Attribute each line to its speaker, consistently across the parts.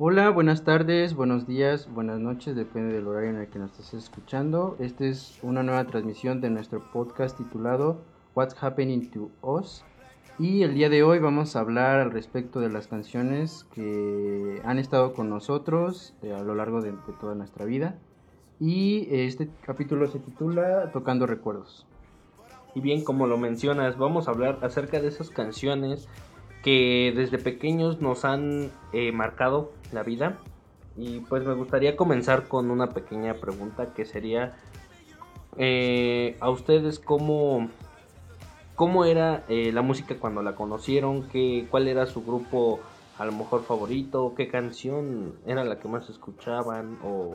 Speaker 1: Hola, buenas tardes, buenos días, buenas noches, depende del horario en el que nos estés escuchando. Esta es una nueva transmisión de nuestro podcast titulado What's Happening to Us. Y el día de hoy vamos a hablar al respecto de las canciones que han estado con nosotros eh, a lo largo de, de toda nuestra vida. Y este capítulo se titula Tocando Recuerdos.
Speaker 2: Y bien, como lo mencionas, vamos a hablar acerca de esas canciones que desde pequeños nos han eh, marcado la vida. Y pues me gustaría comenzar con una pequeña pregunta que sería eh, a ustedes cómo, cómo era eh, la música cuando la conocieron, ¿Qué, cuál era su grupo a lo mejor favorito, qué canción era la que más escuchaban o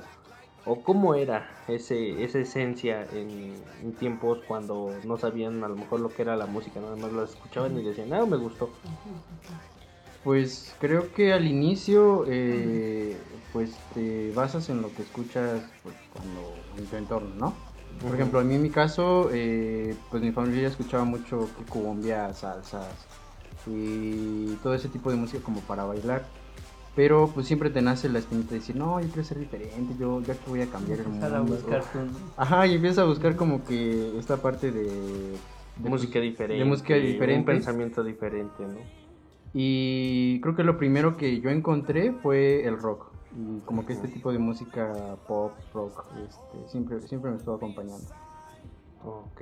Speaker 2: o cómo era ese, esa esencia en, tiempos cuando no sabían a lo mejor lo que era la música, nada más la escuchaban y decían, ah, me gustó.
Speaker 1: Pues creo que al inicio, eh, pues te basas en lo que escuchas pues, cuando en tu entorno, ¿no? Por ejemplo, a mí en mi caso, eh, pues mi familia escuchaba mucho cumbia, salsas y todo ese tipo de música como para bailar. Pero pues siempre te nace la espinita de decir, no, yo quiero ser diferente, yo ya que voy a cambiar el mundo.
Speaker 3: A buscar
Speaker 1: Ajá, y empiezas a buscar como que esta parte de...
Speaker 2: de música diferente.
Speaker 1: De música diferente.
Speaker 2: Un pensamiento diferente, ¿no?
Speaker 1: Y creo que lo primero que yo encontré fue el rock. Y como que este tipo de música pop, rock, este, siempre, siempre me estuvo acompañando.
Speaker 2: Ok.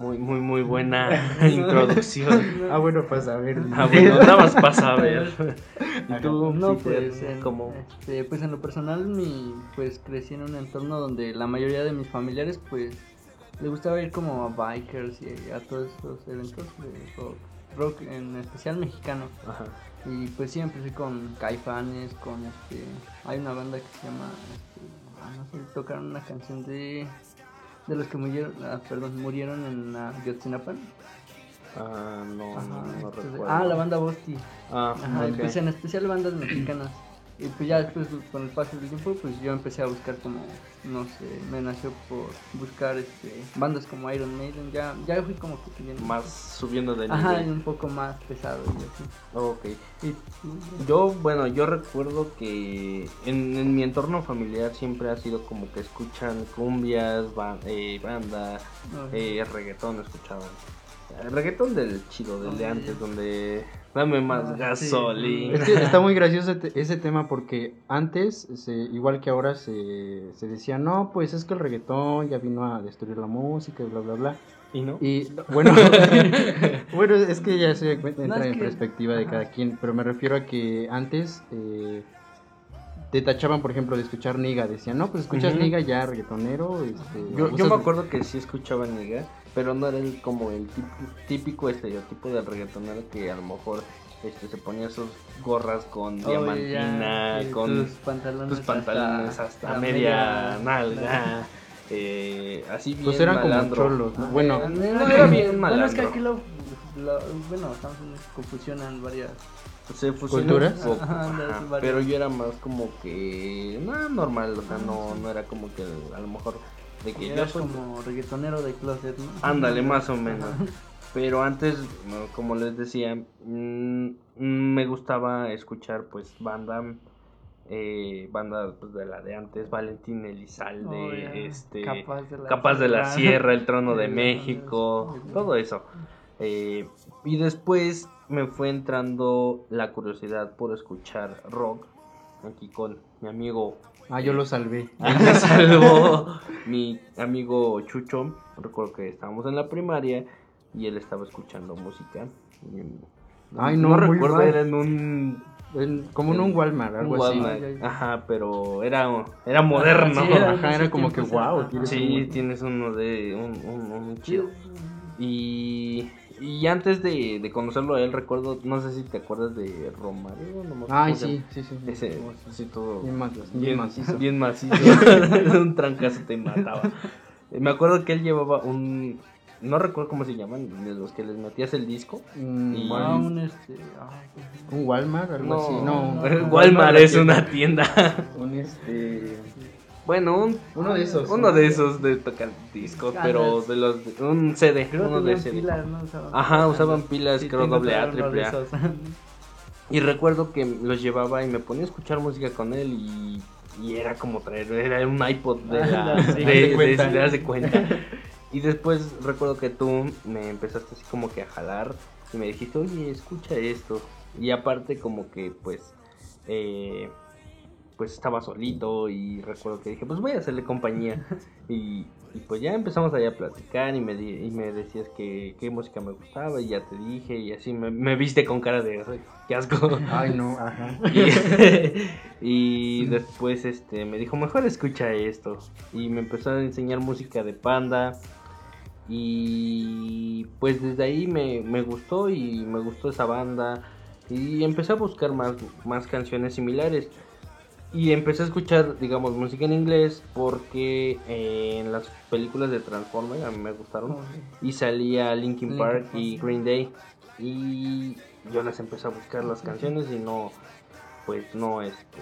Speaker 2: Muy, muy, muy buena introducción.
Speaker 1: ah, bueno, para saber.
Speaker 2: Ah, bueno, nada más para saber.
Speaker 3: ¿Y tú, no, pues, en, este, pues en lo personal, mi, pues crecí en un entorno donde la mayoría de mis familiares, pues, le gustaba ir como a bikers y a todos esos eventos de rock, rock en especial mexicano. Ajá. Y pues siempre fui con Caifanes, con este, hay una banda que se llama, este, ah, no sé, tocaron una canción de de los que murieron, ah, perdón, murieron en uh, Yotzinapan.
Speaker 2: Ah, no, no, recuerdo.
Speaker 3: Ah, la banda Bosti.
Speaker 2: Ah,
Speaker 3: Ajá, pues en especial bandas mexicanas. Y pues ya después, con el paso del tiempo, pues yo empecé a buscar como, no sé, me nació por buscar este, bandas como Iron Maiden, ya, ya fui como que
Speaker 2: Más subiendo de nivel.
Speaker 3: Ajá, y un poco más pesado y así.
Speaker 2: Ok. Y, yo, bueno, yo recuerdo que en, mi entorno familiar siempre ha sido como que escuchan cumbias, eh, banda, eh, reggaetón escuchaban. El reggaetón del chido, del de antes, donde dame más ah, gasolina.
Speaker 1: Es que está muy gracioso ese tema porque antes, igual que ahora, se, se decía, no, pues es que el reggaetón ya vino a destruir la música y bla, bla, bla.
Speaker 2: ¿Y no?
Speaker 1: Y bueno, bueno es que ya se entra en perspectiva de cada quien, pero me refiero a que antes eh, te tachaban, por ejemplo, de escuchar Niga. Decían, no, pues escuchas Niga ya, reggaetonero. Este,
Speaker 2: yo, yo me acuerdo que sí escuchaba Niga, pero no era el, como el típico estereotipo del reggaetonero que a lo mejor este, se ponía sus gorras con diamantina, con tus pantalones, hasta, media, nalga. Eh, así bien
Speaker 1: pues eran como cholos, ¿no?
Speaker 2: Bueno, no, era bien malandro.
Speaker 3: Bueno, es que aquí lo, bueno, estamos en confusionan varias
Speaker 2: se
Speaker 1: ¿Culturas?
Speaker 2: pero yo era más como que nada normal, o sea, no, no era como que a lo mejor
Speaker 3: de que yo como reggaetonero de closet, ¿no?
Speaker 2: Ándale, más o menos. Pero antes, como les decía, mm, me gustaba escuchar pues banda eh, banda pues, de la de antes, Valentín Elizalde, oh, este, Capaz de la, Sierra, El Trono de México, todo eso. Eh, y después me fue entrando la curiosidad por escuchar rock aquí con mi amigo.
Speaker 1: Ah, yo lo salvé.
Speaker 2: Me salvó mi amigo Chucho. Recuerdo que estábamos en la primaria y él estaba escuchando música.
Speaker 1: Ay, no,
Speaker 2: recuerdo, era en un.
Speaker 1: como en un Walmart, algo así.
Speaker 2: Ajá, pero era, era moderno.
Speaker 1: Ajá, era como que wow.
Speaker 2: Sí, tienes uno de. Un, un chido. Y y antes de, de, conocerlo a él, recuerdo, no sé si te acuerdas de Romario.
Speaker 1: No Ay, sí, sí, sí.
Speaker 2: Ese, sí, todo.
Speaker 1: Bien, bien, macizo.
Speaker 2: Bien macizo. un trancazo te mataba. Me acuerdo que él llevaba un. No recuerdo cómo se llaman, de los que les metías el disco.
Speaker 3: Mm, y... un, este,
Speaker 1: un Walmart, algo así. No,
Speaker 2: Walmart es una tienda.
Speaker 1: un este.
Speaker 2: Bueno,
Speaker 1: uno de esos.
Speaker 2: Uno de esos de tocar discos, pero de los. un CD.
Speaker 3: Creo
Speaker 2: uno de CD.
Speaker 3: Pilas, ¿no?
Speaker 2: Ajá, usaban pilas, creo doble A, triple A. Y recuerdo que los llevaba y me ponía a escuchar música con él y, y era como traer, era un iPod de la, de, de, de, cuenta. Y después recuerdo que tú me empezaste así como que a jalar y me dijiste, oye, escucha esto. Y aparte como que pues, eh, pues estaba solito y recuerdo que dije, pues voy a hacerle compañía. Y, y pues ya empezamos allá a platicar y me, y me decías que qué música me gustaba y ya te dije y así me, me viste con cara de qué asco.
Speaker 1: Ay, no, ajá.
Speaker 2: Y, y, después este me dijo, mejor escucha esto. Y me empezó a enseñar música de panda. Y pues desde ahí me, me gustó y me gustó esa banda. Y empecé a buscar más, más canciones similares. Y empecé a escuchar, digamos, música en inglés porque eh, en las películas de Transformers a mí me gustaron. Y salía Linkin Park y Green Day. Y yo les empecé a buscar las canciones y no, pues no, este,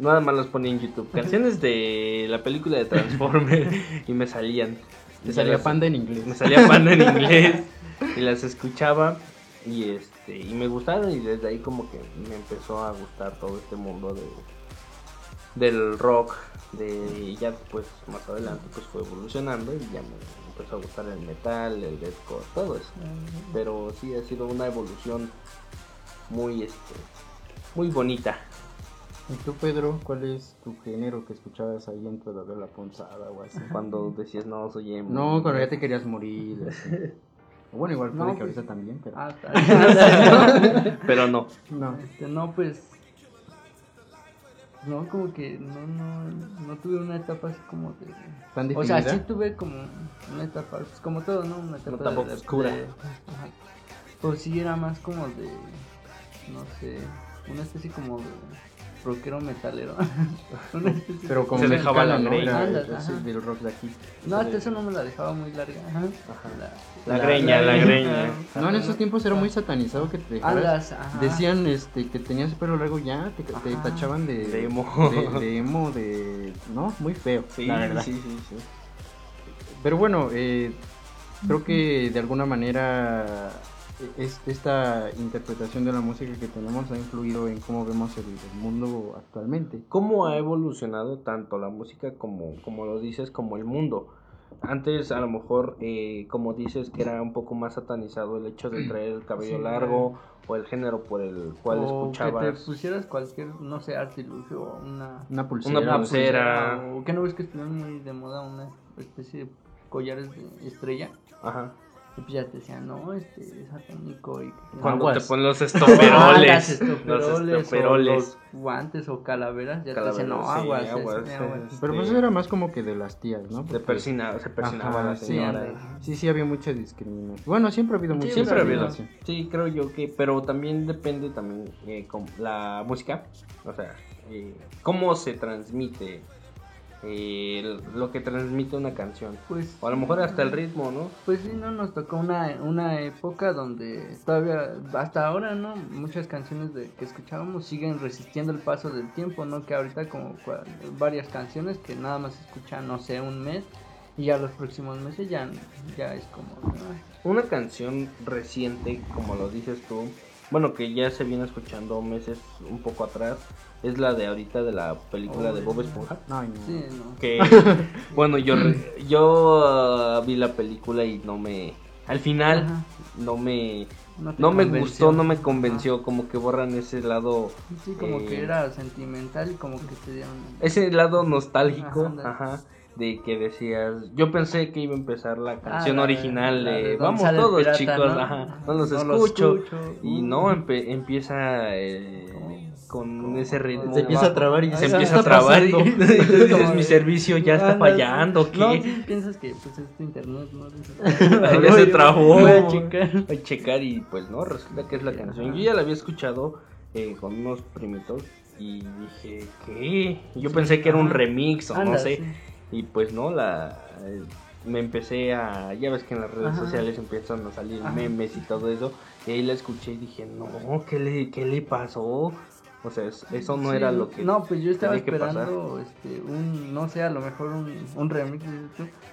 Speaker 2: nada más las ponía en YouTube. Canciones de la película de Transformers y me salían.
Speaker 1: Me salía panda en inglés.
Speaker 2: Me salía panda en inglés y las escuchaba y este y me gustaron y desde ahí como que me empezó a gustar todo este mundo de del rock de y ya después más adelante pues fue evolucionando y ya me empezó a gustar el metal el deathcore todo eso pero sí ha sido una evolución muy este muy bonita
Speaker 1: ¿Y tú, Pedro, cuál es tu género que escuchabas ahí dentro de la ponzada o así?
Speaker 2: Cuando decías, no, soy emo.
Speaker 1: No, cuando ya te querías morir. Bueno, igual puede no, que ahorita también, pero... Ah,
Speaker 2: pero no.
Speaker 3: No, este, no, pues no, como que no, no, no tuve una etapa así como de... o sea, sí tuve como una etapa, pues como todo, ¿no? Una etapa,
Speaker 2: no, de, oscura.
Speaker 3: Pues sí era más como de, no sé, una especie como de rockero metalero.
Speaker 1: Pero como
Speaker 2: se dejaba la greña.
Speaker 1: del rock de aquí.
Speaker 3: No, hasta eso no me la dejaba muy larga. Ajá.
Speaker 2: La, greña, la, greña.
Speaker 1: No, en esos tiempos era muy satanizado que te dejaras. Decían este, que tenías pelo largo ya, te, te tachaban de,
Speaker 2: de emo.
Speaker 1: De, emo, de. No, muy feo.
Speaker 2: Sí, la verdad. sí, sí, sí.
Speaker 1: Pero bueno, eh, creo que de alguna manera es, esta interpretación de la música que tenemos ha influido en cómo vemos el, mundo actualmente.
Speaker 2: ¿Cómo ha evolucionado tanto la música como, como lo dices, como el mundo? Antes a lo mejor, eh, como dices, que era un poco más satanizado el hecho de traer el cabello largo o el género por el cual o escuchabas.
Speaker 3: Que te pusieras cualquier, no sé, artilugio o una,
Speaker 1: una pulsera.
Speaker 2: Una pulsera.
Speaker 3: O que no ves que estuvieron muy de moda una especie de collares de estrella.
Speaker 2: Ajá.
Speaker 3: Y pues ya te decían, no, este es satánico. Y
Speaker 2: Cuando te ponen los estoperoles.
Speaker 3: los estoperoles. los guantes o calaveras, ya te decían, no, aguas.
Speaker 1: Pero pues eso era más como que de las tías, ¿no?
Speaker 2: Porque... persina, se persinaba la señora.
Speaker 1: Sí, sí, había mucha discriminación. Bueno, siempre ha habido mucha
Speaker 2: siempre discriminación. Ha habido. Sí, creo yo que, pero también depende también eh, con la música, o sea, eh, cómo se transmite eh, lo que transmite una canción. Pues, o a lo mejor hasta el ritmo, ¿no?
Speaker 3: Pues sí, no, nos tocó una, una época donde todavía, hasta ahora, ¿no? Muchas canciones de, que escuchábamos siguen resistiendo el paso del tiempo, ¿no? Que ahorita como varias canciones que nada más escuchan, no sé, un mes y ya los próximos meses ya, ya es como...
Speaker 2: Una canción reciente, como lo dices tú, bueno, que ya se viene escuchando meses un poco atrás, es la de ahorita de la película de Bob Esponja.
Speaker 3: no. Sí, no.
Speaker 2: Que, bueno, yo, yo uh, vi la película y no me... Al final, no me... No, me gustó, no me convenció, como que borran ese lado...
Speaker 3: Sí, como que eh, era sentimental y como que te dieron...
Speaker 2: Ese lado nostálgico, ajá de que decías, yo pensé que iba a empezar la canción ah, original de Vamos todos chicos, ¿no? Ajá, no los escucho, y no empieza eh, con ese ritmo.
Speaker 1: Se empieza a trabar y
Speaker 2: se empieza a trabar y entonces mi servicio ya está fallando, ¿qué?
Speaker 3: No, piensas que pues es tu internet, ¿no?
Speaker 2: ya se trabó. Voy a checar. Voy a checar y pues no, resulta que es la canción. Yo ya la había escuchado eh, con unos primitos y dije, ¿qué? Yo pensé que era un remix o no sé. Y pues no, la me empecé a, ya ves que en las redes sociales empiezan a salir memes y todo eso, y ahí la escuché y dije, no, ¿qué le, qué le pasó? O sea, eso no era lo que.
Speaker 3: No, pues yo estaba esperando este, un, no sé, a lo mejor un, un remix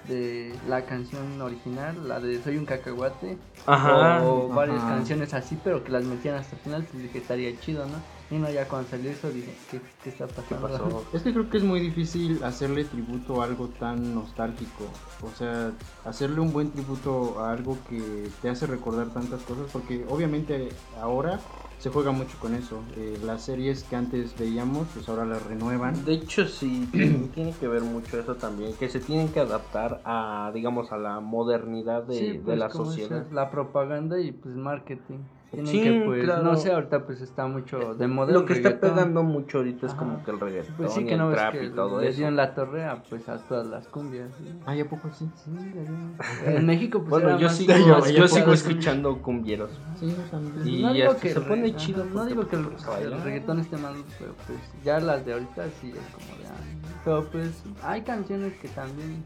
Speaker 3: de la canción original, la de Soy un cacahuate. Ajá. O varias canciones así, pero que las metían hasta el final, pues dije, estaría chido, ¿no? Y no, ya cuando salió eso dije, ¿qué, qué está pasando?
Speaker 1: Es que creo que es muy difícil hacerle tributo a algo tan nostálgico. O sea, hacerle un buen tributo a algo que te hace recordar tantas cosas, porque obviamente ahora se juega mucho con eso. Eh, las series que antes veíamos, pues ahora las renuevan.
Speaker 2: De hecho, sí, tiene que ver mucho eso también, que se tienen que adaptar a, digamos, a la modernidad de, de pues, la sociedad.
Speaker 3: la propaganda y pues marketing. Tienen que, pues, no sé, ahorita pues está mucho de moda.
Speaker 2: Lo que está pegando mucho ahorita es como que el reggaetón pues sí, que no el trap y todo eso.
Speaker 3: en la torre pues a todas las cumbias.
Speaker 1: Ah, ¿y a poco sí?
Speaker 3: Sí, En México pues
Speaker 2: Bueno, yo sigo, yo, sigo escuchando cumbieros.
Speaker 1: Sí, también. Y
Speaker 3: no digo que se pone chido. No digo que el, reggaetón esté mal, pero pues ya las de ahorita sí es como de... Ah, pero pues hay canciones que también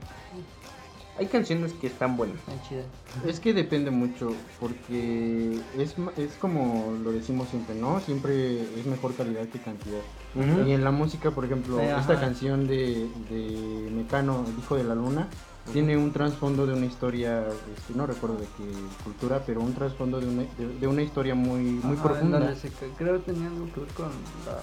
Speaker 2: hay canciones que están buenas.
Speaker 1: Es que depende mucho, porque es, es como lo decimos siempre, ¿no? Siempre es mejor calidad que cantidad. Y en la música, por ejemplo, esta canción de, de Mecano, El Hijo de la Luna, tiene un trasfondo de una historia, este, no recuerdo de qué cultura, pero un trasfondo de una, de, una historia muy, muy profunda.
Speaker 3: creo que tenía algo que ver con la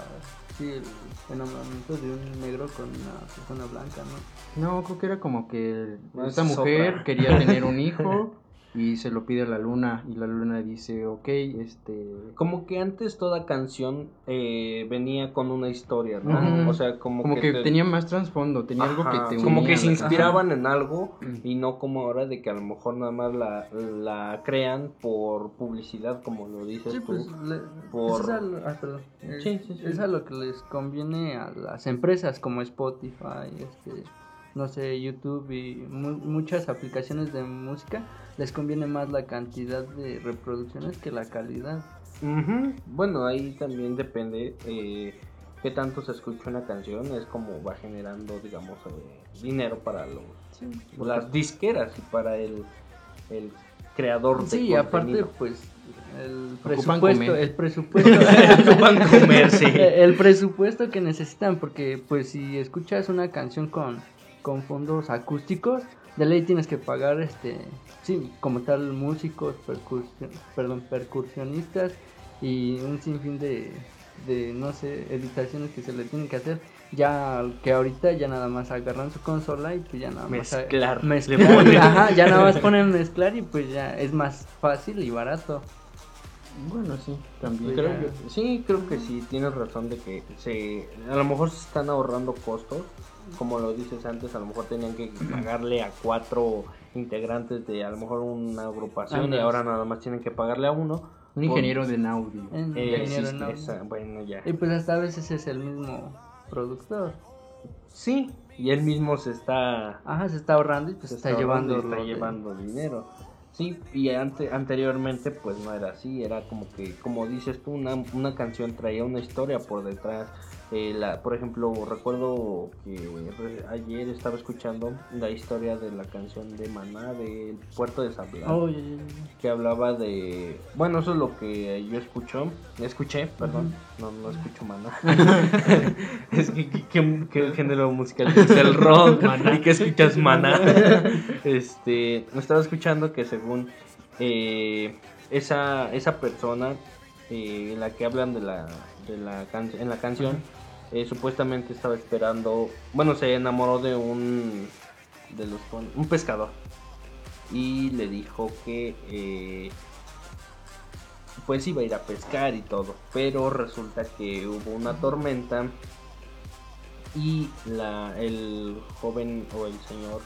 Speaker 3: sí, el enamoramiento de un negro con una persona blanca, ¿no?
Speaker 1: No, creo que era como que esta mujer quería tener un hijo y se lo pide a la luna y la luna dice, ok, este...
Speaker 2: Como que antes toda canción eh, venía con una historia, ¿no? O sea, como,
Speaker 1: como que, tenía más trasfondo, tenía algo que te
Speaker 2: Como que se inspiraban en algo y no como ahora de que a lo mejor nada más la, la crean por publicidad, como lo dices tú. Pues,
Speaker 3: por... Es ah, perdón. sí, sí. es a lo que les conviene a las empresas como Spotify, este no sé, YouTube y muchas aplicaciones de música, les conviene más la cantidad de reproducciones que la calidad.
Speaker 2: Bueno, ahí también depende eh, qué tanto se escucha una canción, es como va generando, digamos, eh, dinero para los, las disqueras y para el, el creador de Sí,
Speaker 3: aparte, pues el presupuesto, el presupuesto, el presupuesto que necesitan, porque pues si escuchas una canción con con fondos acústicos, de ley tienes que pagar, este, sí, como tal, músicos, percusión, perdón, percusionistas y un sinfín de, de, no sé, editaciones que se le tienen que hacer. Ya que ahorita ya nada más agarran su consola y pues ya nada
Speaker 2: más mezclar,
Speaker 3: mezclar ajá, ya nada más ponen mezclar y pues ya es más fácil y barato.
Speaker 1: Bueno, sí, también.
Speaker 2: Creo que, sí, creo que sí, tienes razón de que se, a lo mejor se están ahorrando costos como lo dices antes, a lo mejor tenían que pagarle a cuatro integrantes de a lo mejor una agrupación y ahora nada más tienen que pagarle a uno.
Speaker 1: Un ingeniero de audio.
Speaker 2: bueno, ya.
Speaker 3: Y pues hasta a veces es el mismo productor.
Speaker 2: Sí, y él mismo se está...
Speaker 3: Ajá, se está ahorrando y pues se está, llevando,
Speaker 2: está llevando dinero. Sí, y ante, anteriormente pues no era así, era como que, como dices tú, una, una canción traía una historia por detrás, eh, la, por ejemplo, recuerdo que ayer estaba escuchando la historia de la canción de Maná del puerto de San Blas, que hablaba de, bueno, eso es lo que yo escucho, escuché, perdón, no, no escucho Maná, es que, ¿qué género musical es el rock, y que escuchas Maná, este, estaba escuchando que según eh, esa, esa persona eh, en la que hablan de la, de la en la canción eh, supuestamente estaba esperando, bueno, se enamoró de un, de los, un pescador. Y le dijo que eh, pues iba a ir a pescar y todo, pero resulta que hubo una tormenta y la, el joven o el señor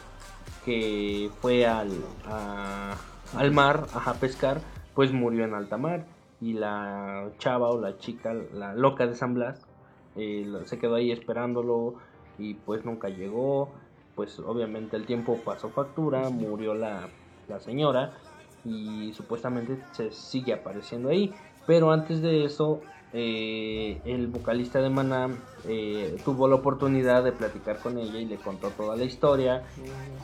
Speaker 2: que fue al, al mar a pescar, pues murió en alta mar. Y la chava o la chica, la loca de San Blas, se quedó ahí esperándolo y pues nunca llegó. Pues obviamente el tiempo pasó factura, murió la, señora y supuestamente se sigue apareciendo ahí. Pero antes de eso, eh, el vocalista de Maná eh, tuvo la oportunidad de platicar con ella y le contó toda la historia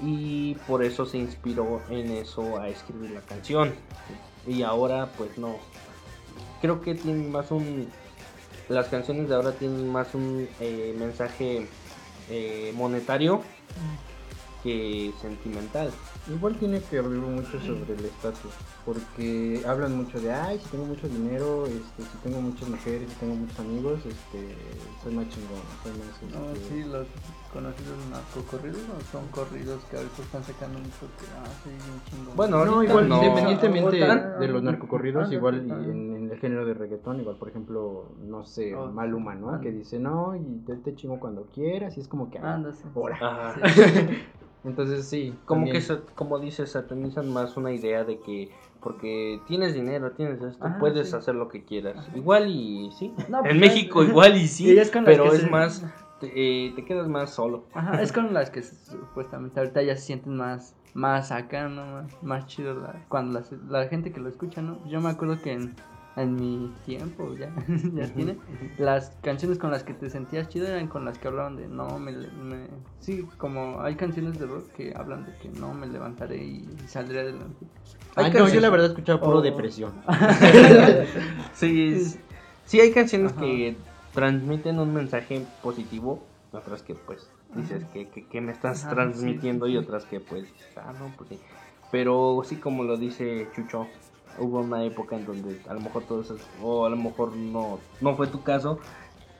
Speaker 2: y por eso se inspiró en eso a escribir la canción. Y ahora pues no, creo que tiene más un las canciones de ahora tienen más un eh, mensaje eh, monetario que sentimental.
Speaker 1: Igual tiene que hablar mucho sobre el estatus, porque hablan mucho de, ay, si tengo mucho dinero, este, si tengo muchas mujeres, si tengo muchos amigos, este, soy más chingón, soy más... Este...
Speaker 3: No, sí, los conocidos narcocorridos no son corridos que ahorita están sacando mucho que, ah, sí, chingón.
Speaker 1: Bueno, no, igual, independientemente de los narcocorridos, igual y en, el género de reggaetón, igual, por ejemplo, no sé, oh, Maluma, ¿no? Que dice, no, y te, te chingo cuando quieras, y es como que, ah, ahora. Entonces sí.
Speaker 2: Como que, como dices, satanizan más una idea de que porque tienes dinero, tienes esto, puedes hacer lo que quieras. Igual y sí. en pues, México igual y sí, pero es más, eh, te, quedas más solo.
Speaker 3: Ajá, es con las que supuestamente ahorita ya se sienten más, más acá, ¿no? Más, más chido cuando la, la gente que lo escucha, ¿no? Yo me acuerdo que en en mi tiempo, ya, ya tiene. Las canciones con las que te sentías chido eran con las que hablaban de no me, me, Sí, como hay canciones de rock que hablan de que no me levantaré y saldré adelante.
Speaker 1: Ay, no, yo la verdad he escuchado puro oh. depresión.
Speaker 2: sí, sí, hay canciones que transmiten un mensaje positivo, otras que pues dices que, que, me estás transmitiendo y otras que pues, ah, no, pues sí. Pero sí, como lo dice Chucho, hubo una época en donde a lo mejor todo eso, o a lo mejor no, no fue tu caso,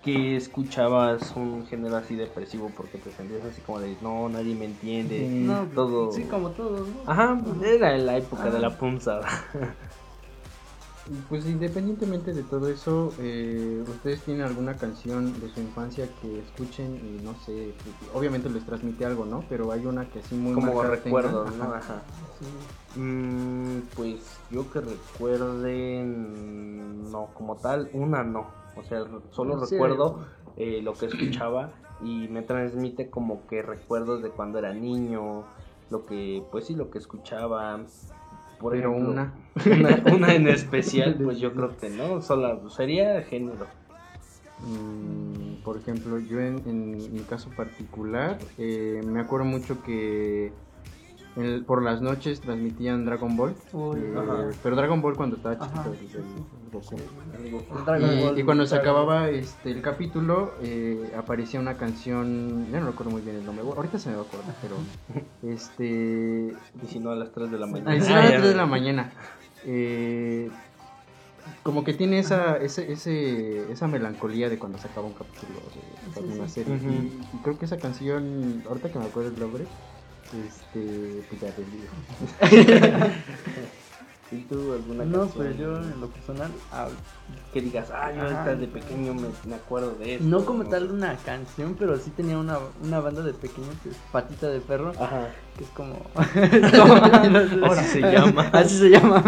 Speaker 2: que escuchabas un género así depresivo porque te sentías así como de no, nadie me entiende, no, todo.
Speaker 3: Sí, como todo,
Speaker 2: Ajá, era la época de la punzada.
Speaker 1: Pues independientemente de todo eso, eh, ¿ustedes tienen alguna canción de su infancia que escuchen y no sé, obviamente les transmite algo, ¿no? Pero hay una que así muy
Speaker 2: como recuerdo, ¿no? Ajá. Mm, pues yo que recuerde, no, como tal, una no. O sea, solo recuerdo eh, lo que escuchaba y me transmite como que recuerdos de cuando era niño, lo que, pues sí, lo que escuchaba
Speaker 1: pero
Speaker 2: una. una. en especial, pues yo creo que no, solo sería género.
Speaker 1: Mm, por ejemplo, yo en, mi caso particular, eh, me acuerdo mucho que por las noches transmitían Dragon Ball. Eh, pero Dragon Ball cuando estaba chiquito. Y, cuando se acababa este, el capítulo, eh, aparecía una canción. Ya no recuerdo muy bien el nombre. Ahorita se me va a acordar, pero. Este.
Speaker 2: Y si no a las 3 de la mañana.
Speaker 1: a las 3 de la mañana. Eh, como que tiene esa, ese, ese, esa melancolía de cuando se acaba un capítulo de, una serie. y, creo que esa canción, ahorita que me acuerdo el nombre, este, pues ya
Speaker 2: ¿Y tú alguna
Speaker 3: No, pues yo en lo personal.
Speaker 2: que digas, ah, yo de pequeño me, acuerdo de eso.
Speaker 3: No como tal una canción, pero sí tenía una, una banda de pequeño que es Patita de Perro. Ajá. Que es como.
Speaker 2: Ahora se llama.
Speaker 3: Así se llama.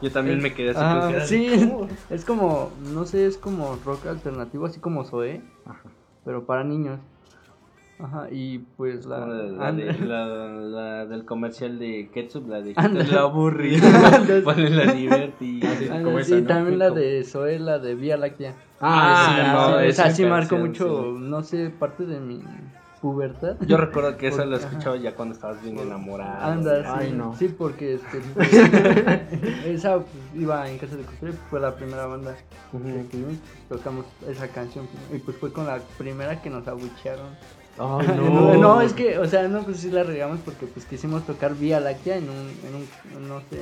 Speaker 2: Yo también me quedé así.
Speaker 3: Ah, sí, es como, no sé, es como rock alternativo, así como. Ajá. Pero para niños. Ajá, y pues la,
Speaker 2: la, la, del comercial de ketchup, la de la aburrida, la divertida.
Speaker 3: Sí, también la de Zoe, la de Vía Láctea. Ah, sí, no, sí marcó mucho, no sé, parte de mi pubertad.
Speaker 2: Yo recuerdo que eso lo escuchaba ya cuando estabas bien enamorado.
Speaker 3: Anda, sí, Ay, no. sí, porque este, esa pues, iba en casa de costura, fue la primera banda que tocamos esa canción y pues fue con la primera que nos abuchearon no. no. es que, o sea, no, pues sí la regamos porque pues quisimos tocar Vía Láctea en un, en un no sé,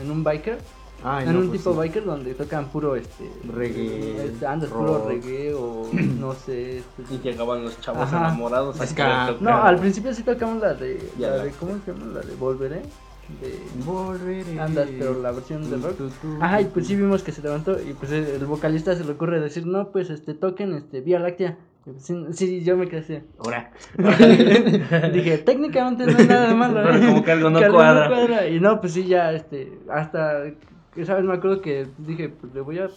Speaker 3: en un, biker. en un pues tipo biker donde tocan puro este
Speaker 1: reggae,
Speaker 3: este, andas puro reggae o no sé. Este,
Speaker 2: y llegaban los chavos enamorados
Speaker 3: No, al principio sí tocamos la de, la de ¿cómo se llama? La de Volveré. De
Speaker 1: Volveré.
Speaker 3: Andas, pero la versión de rock. Ajá, y pues sí vimos que se levantó y pues el vocalista se le ocurre decir, "No, pues este toquen este Vía Láctea." Sí, yo me quedé así.
Speaker 2: Ahora.
Speaker 3: Dije, técnicamente no es nada malo.
Speaker 2: Pero como que algo no, cuadra.
Speaker 3: Y no, pues sí, ya, este, hasta, ¿sabes? Me acuerdo que dije, pues le voy a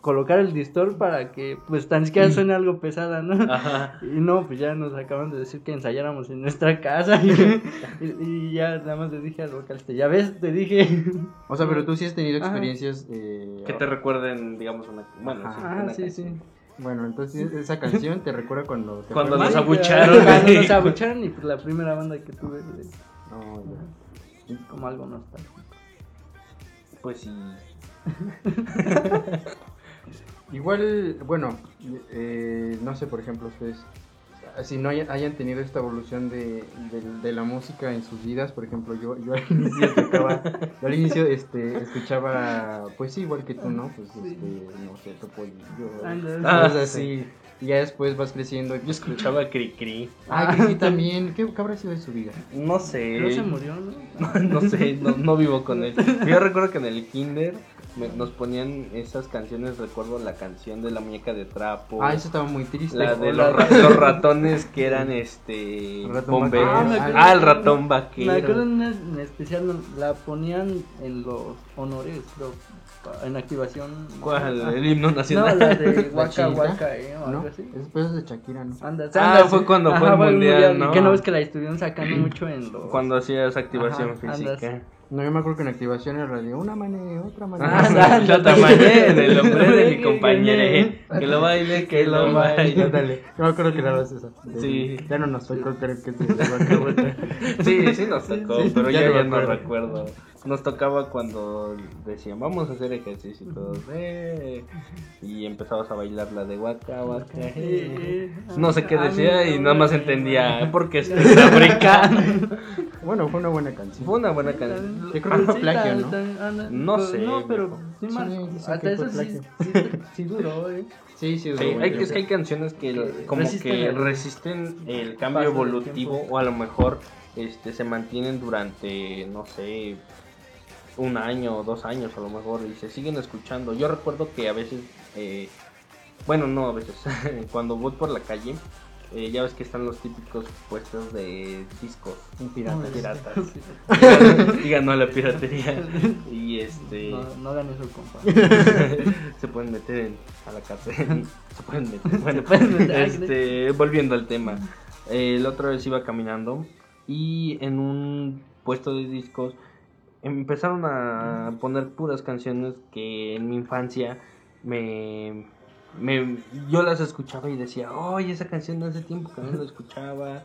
Speaker 3: colocar el distor para que, pues, tan siquiera suene algo pesada, ¿no? Ajá. Y no, pues ya nos acaban de decir que ensayáramos en nuestra casa. Y, ya nada más le dije al vocalista, ya ves, te dije.
Speaker 1: O sea, pero tú sí has tenido experiencias. Eh,
Speaker 2: que te recuerden, digamos, una. Bueno,
Speaker 3: ah, sí, sí.
Speaker 1: Bueno, entonces esa canción te recuerda cuando te
Speaker 2: Cuando nos abucharon.
Speaker 3: Cuando nos abucharon y pues la primera banda que tuve. No, ya. Es como algo nostálgico.
Speaker 2: Pues sí.
Speaker 1: Igual, bueno, eh, no sé, por ejemplo, ustedes, si no hayan tenido esta evolución de, de, la música en sus vidas, por ejemplo, yo, yo al inicio, al inicio este, escuchaba, pues sí, igual que tú, ¿no? Pues, este, no sé, topo yo, ah, así. Y ya después vas creciendo.
Speaker 2: Yo escuchaba Cri Cri.
Speaker 1: Ah, Cri Cri también. ¿Qué, habrá sido de su vida?
Speaker 2: No sé.
Speaker 3: No se murió, ¿no?
Speaker 2: no, sé, no, no, vivo con él. Yo recuerdo que en el kinder nos ponían esas canciones, recuerdo la canción de la muñeca de trapo.
Speaker 1: Ah, eso estaba muy triste.
Speaker 2: La de los, ratones que eran este bomberos. Ah, ah, el ratón vaquero.
Speaker 3: Me acuerdo en especial, la ponían en los honores, en activación.
Speaker 2: ¿Cuál? El himno nacional.
Speaker 3: No, la de Waka Waka, ¿eh? O algo así.
Speaker 1: Después es de Shakira, ¿no?
Speaker 3: Anda,
Speaker 2: ah, fue cuando fue el mundial, ¿no?
Speaker 3: Que no ves que la estuvieron sacando mucho en los...
Speaker 2: Cuando hacías activación física.
Speaker 1: No, yo me acuerdo que en activación era radio, una manera, otra manera.
Speaker 2: Ah, yo también, del hombre de mi compañero. Que lo baile, que lo baile.
Speaker 1: Dale. Yo me acuerdo que era esa.
Speaker 2: Sí.
Speaker 1: Ya no nos tocó, creo que
Speaker 2: sí. Sí, sí nos tocó, pero ya, ya no recuerdo nos tocaba cuando decían vamos a hacer ejercicio y todos eh", y empezabas a bailar la de Waka Waka eh". no sé qué decía y nada más entendía porque es africano
Speaker 1: bueno fue una buena canción.
Speaker 2: Fue una buena canción.
Speaker 1: Yo creo que fue plagio no
Speaker 2: no sé
Speaker 3: no pero hasta eso sí, sí, duró eh
Speaker 1: Sí, sí,
Speaker 2: sí hay, es que hay canciones que como que resisten el cambio evolutivo o a lo mejor este se mantienen durante no sé un año o dos años a lo mejor y se siguen escuchando. Yo recuerdo que a veces, eh, bueno, no a veces, cuando voy por la calle, eh, ya ves que están los típicos puestos de discos.
Speaker 1: Piratas.
Speaker 2: piratas. Digan no a la piratería. Y este.
Speaker 3: No, no hagan eso, compa.
Speaker 2: se pueden meter a la cárcel. se pueden meter. Bueno, este, volviendo al tema. Eh, el otro vez iba caminando y en un puesto de discos empezaron a poner puras canciones que en mi infancia me, me yo las escuchaba y decía, oye, esa canción de hace tiempo que no la escuchaba.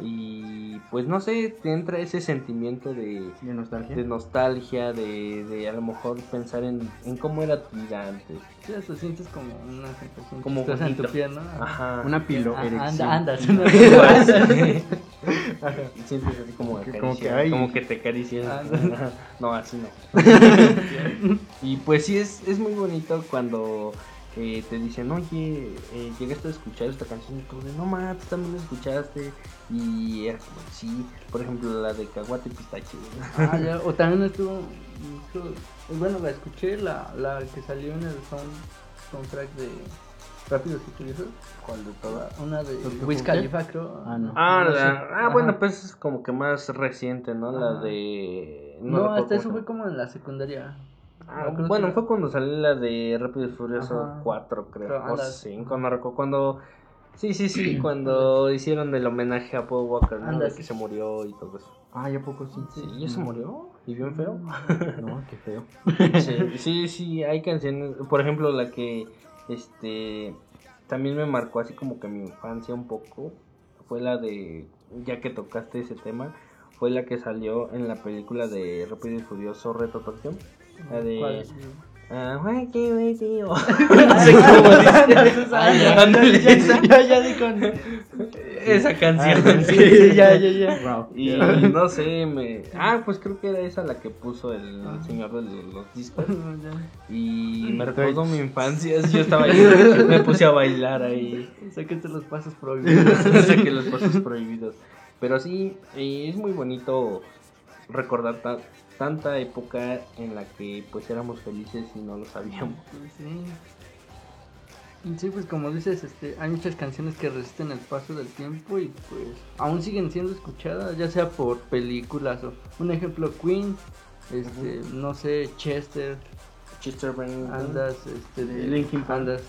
Speaker 2: Y pues no sé, te entra ese sentimiento de,
Speaker 1: de nostalgia,
Speaker 2: de, nostalgia de, de, a lo mejor pensar en, en cómo era tu vida antes.
Speaker 3: Sí, te sientes como una sensación
Speaker 2: como
Speaker 3: en tu piel, ¿no?
Speaker 2: Ajá.
Speaker 1: Una pilo ah,
Speaker 3: Anda, andas.
Speaker 2: Sientes así como,
Speaker 1: que, como, que, hay...
Speaker 2: como que te acaricias. no, así no. y pues sí, es, es muy bonito cuando eh, te dicen, oye, eh, llegaste a escuchar esta canción y tú de, no mames, tú también la escuchaste. Y era como, sí, por ejemplo, la de Caguate Pistache.
Speaker 3: Ah, ya, o también estuvo, bueno, la escuché, la, la que salió en el soundtrack de Rápidos y Furiosos.
Speaker 2: ¿Cuál de todas?
Speaker 3: Una de Wiz Khalifa, creo.
Speaker 2: Ah, no. Ah, ah bueno, pues es como que más reciente, ¿no? La de...
Speaker 3: No, hasta eso fue como en la secundaria.
Speaker 2: Ah, bueno, fue cuando salió la de Rápido y Furioso 4, creo. o 5, no recuerdo. Cuando. Sí, sí, sí, cuando hicieron el homenaje a Paul Walker, ¿no? De que se murió y todo eso.
Speaker 1: Ah, ¿ya poco sí?
Speaker 2: Sí, ¿ya se murió? ¿Y bien feo?
Speaker 1: No, qué feo.
Speaker 2: Sí, sí, sí, hay canciones. Por ejemplo, la que. Este. También me marcó así como que mi infancia un poco. Fue la de. Ya que tocaste ese tema. Fue la que salió en la película de Rápido y Furioso Reto Tokio. La de. Ah, güey, qué güey, tío. no sé cómo dice.
Speaker 3: ya, ya di con
Speaker 2: esa canción.
Speaker 3: Ah, sí, ya, ya, ya.
Speaker 2: Y no sé, me. Ah, pues creo que era esa la que puso el ah. señor de los discos. Y me recordó mi infancia. Yo estaba ahí, me puse a bailar ahí.
Speaker 3: Saqué los pasos prohibidos.
Speaker 2: Saqué los pasos prohibidos. Pero sí, es muy bonito recordar tanta época en la que pues éramos felices y no lo sabíamos.
Speaker 3: Sí. sí, pues como dices, este, hay muchas canciones que resisten el paso del tiempo y pues aún siguen siendo escuchadas, ya sea por películas o un ejemplo Queen, este, no sé, Chester,
Speaker 2: Chester Bennington,
Speaker 3: andas, este, de
Speaker 2: Linkin
Speaker 3: Andas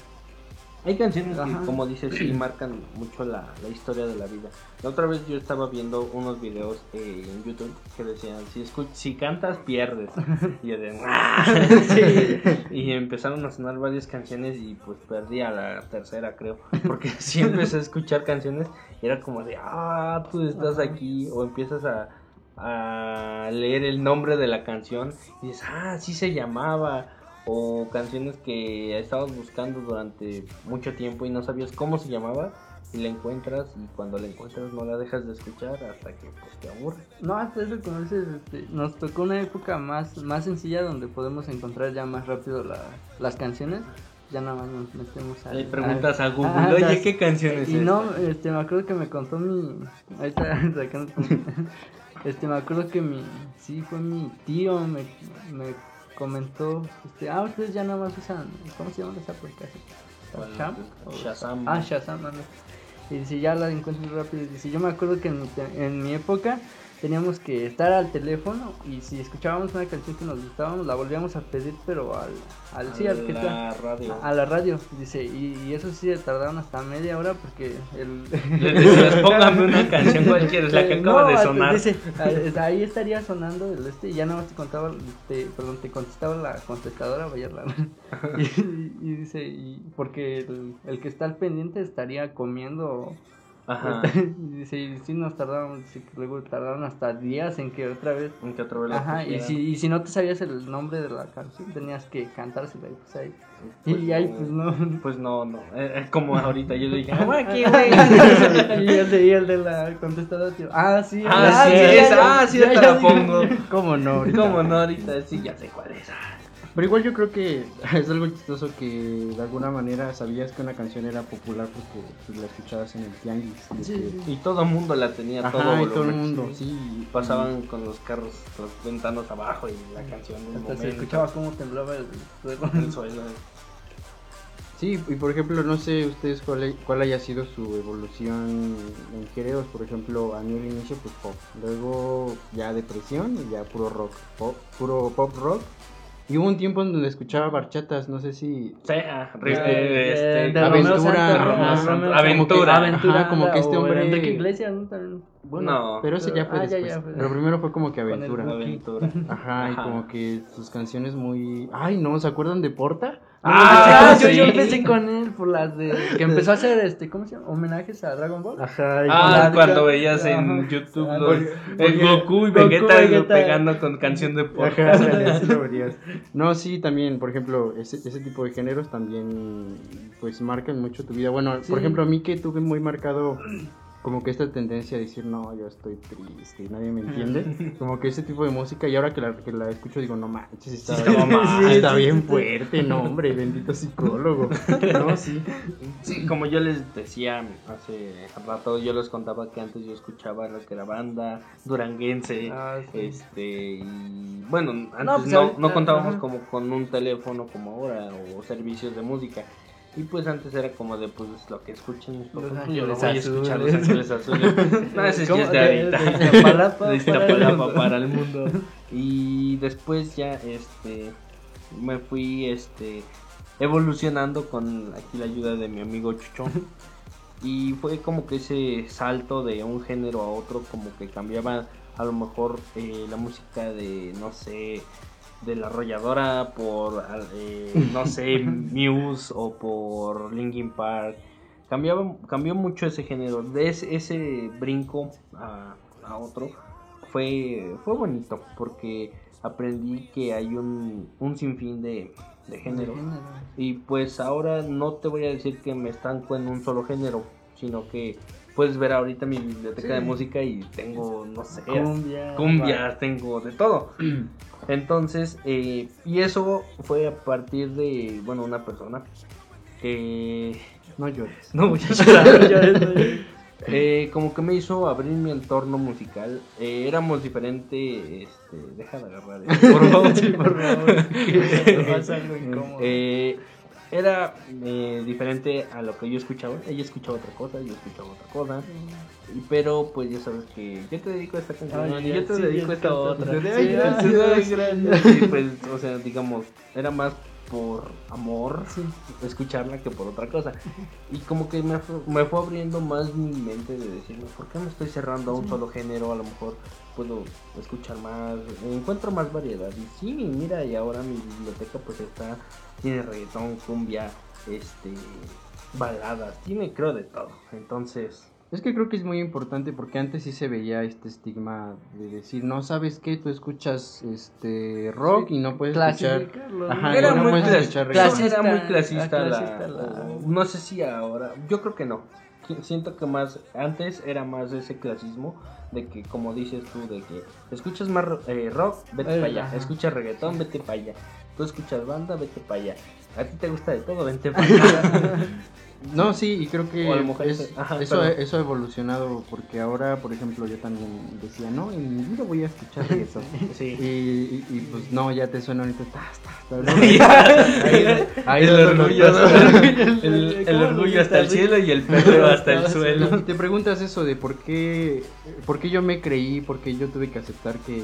Speaker 2: hay canciones que, como dices, sí marcan mucho la, la, historia de la vida. La otra vez yo estaba viendo unos videos eh, en YouTube que decían, si, si cantas, pierdes. Y, de, y empezaron a sonar varias canciones y pues perdí a la tercera, creo. Porque si empecé a escuchar canciones y era como de, ah, tú estás aquí. O empiezas a, a leer el nombre de la canción y dices, ah, sí se llamaba o canciones que estabas buscando durante mucho tiempo y no sabías cómo se llamaba y la encuentras y cuando la encuentras no la dejas de escuchar hasta que pues, te aburre.
Speaker 3: No, hasta eso como dices, este, nos tocó una época más, más sencilla donde podemos encontrar ya más rápido la, las canciones. Ya nada más nos metemos
Speaker 2: a... Le preguntas a, Google, oye, ¿qué canciones
Speaker 3: Y no, este, me acuerdo que me contó mi... Ahí está sacando... este, me acuerdo que mi... Sí, fue mi tío, me, me comentó, este, ah, ustedes ya nada más usan, ¿cómo se llama esa aplicación?
Speaker 2: ¿Shazam? Shazam.
Speaker 3: Ah, Shazam, Y dice, ya la encuentro rápido. Y dice, yo me acuerdo que en en mi época teníamos que estar al teléfono y si escuchábamos una canción que nos gustábamos la volvíamos a pedir pero al, al
Speaker 2: sí al que la radio.
Speaker 3: A, la radio dice y, eso sí tardaron hasta media hora porque el
Speaker 2: póngame una canción cualquiera es la que acaba de sonar.
Speaker 3: dice, ahí estaría sonando el este y ya nada más te contaba te, perdón te contestaba la contestadora vaya y, y, dice y porque el, el que está al pendiente estaría comiendo Ajá. sí, sí nos tardaron, sí, luego tardaron hasta días en que otra vez.
Speaker 2: En que otra vez
Speaker 3: Ajá, y si, y si no te sabías el nombre de la canción, tenías que cantársela y pues ahí. Pues y ahí pues no.
Speaker 2: Pues no, no. Es como ahorita yo le dije,
Speaker 3: ah, aquí, güey. y, el de, y el de la contestadora, tío. Ah, sí.
Speaker 2: Ah, sí, ah, sí, te la pongo.
Speaker 3: ¿Cómo no?
Speaker 2: Ahorita. ¿Cómo no? Ahorita sí, ya sé cuál es. Ah.
Speaker 1: Pero igual yo creo que es algo chistoso que de alguna manera sabías que una canción era popular porque pues, la escuchabas en el tianguis.
Speaker 2: Y todo el mundo la tenía, todo,
Speaker 1: y todo el mundo, sí.
Speaker 2: Pasaban con los carros, los ventanas abajo y la canción.
Speaker 3: Hasta se escuchaba cómo temblaba el suelo. El suelo.
Speaker 1: Sí, y por ejemplo, no sé ustedes cuál, cuál haya sido su evolución en géneros. Por ejemplo, a mí al inicio, pues pop. Luego ya depresión y ya puro rock. Pop, puro pop rock. Y hubo un tiempo en donde escuchaba barchatas, no sé si...
Speaker 2: Sí, ah, este,
Speaker 1: de aventura,
Speaker 2: aventura,
Speaker 1: aventura, como que este hombre...
Speaker 3: Enrique Iglesias, ¿no?
Speaker 1: Bueno, no, pero ese ya fue ah, después. Pero primero fue como que aventura. aventura. Ajá, y como que sus canciones muy... Ay, no, ¿se acuerdan de Porta?
Speaker 3: Ah, yo, yo, empecé con él por las de. Que empezó a hacer este, ¿cómo se llama? Homenajes a Dragon Ball.
Speaker 2: Ajá. ah, cuando veías en YouTube los, el Goku y Vegeta, pegando con canción de porra. Ajá,
Speaker 1: lo verías. No, sí, también, por ejemplo, ese, ese tipo de géneros también, pues marcan mucho tu vida. Bueno, por ejemplo, a mí que tuve muy marcado como que esta tendencia a decir, no, yo estoy triste y nadie me entiende. como que ese tipo de música, y ahora que la, que la escucho, digo, no manches, está, está bien fuerte, no, hombre, bendito psicólogo. no, sí.
Speaker 2: Sí, como yo les decía hace rato, yo les contaba que antes yo escuchaba lo que era banda, duranguense, ah, este, y bueno, antes no, pues no, contábamos como con un teléfono como ahora o servicios de música. Y pues antes era como de pues lo que escuchen los yo no voy a escuchar los ángeles azules. no, ese es de ahorita. De Iztapalapa para el mundo. Y después ya este me fui este evolucionando con aquí la ayuda de mi amigo Chuchón. Y fue como que ese salto de un género a otro, como que cambiaba a lo mejor eh, la música de, no sé, de la arrolladora por, eh, no sé, Muse o por Linkin Park. Cambiaba, cambió mucho ese género. De ese, ese brinco a, a, otro fue, fue bonito porque aprendí que hay un, un sinfín de, de géneros. Y pues ahora no te voy a decir que me estanco en un solo género, sino que puedes ver ahorita mi biblioteca de música y tengo, no sé, cumbias, tengo de todo. Entonces, eh, y eso fue a partir de, bueno, una persona que...
Speaker 1: No llores.
Speaker 2: No voy a llorar. Eh, como que me hizo abrir mi entorno musical. Eh, éramos diferente. Este, deja de agarrar. por favor, sí, por favor. eh, era eh, diferente a lo que yo escuchaba. Ella escuchaba otra cosa, yo escuchaba otra cosa. Y, pero pues ya sabes que yo te dedico a esta canción y yo te dedico a esta otra. Sí, pues, o sea, digamos, era más por amor escucharla que por otra cosa. Y como que me, me, fue abriendo más mi mente de decirme, ¿por qué me estoy cerrando a un solo género? A lo mejor puedo escuchar más, encuentro más variedad. Y sí, mira, y ahora mi biblioteca pues está, tiene reggaetón, cumbia, este, baladas, tiene creo de todo. Entonces...
Speaker 1: Es que creo que es muy importante porque antes sí se veía este estigma de decir, no sabes qué, tú escuchas este rock y no puedes escuchar.
Speaker 2: Ajá, era, muy clasista, era muy clasista. No sé si ahora, yo creo que no. Siento que más antes era más ese clasismo de que, como dices tú, de que escuchas más eh, rock, vete para allá. Escuchas reggaetón, vete para allá. Tú escuchas banda, vete para allá. A ti te gusta de todo, vente para allá.
Speaker 1: No, sí, y creo que eso, eso ha evolucionado porque ahora, por ejemplo, yo también decía, no, en mi vida voy a escuchar eso. sí. y, y, pues no, ya te suena ahorita.
Speaker 2: ahí, el, orgullo, el, orgullo hasta el cielo y el perro hasta el suelo.
Speaker 1: Y te preguntas eso de por qué, por qué yo me creí, por qué yo tuve que aceptar que,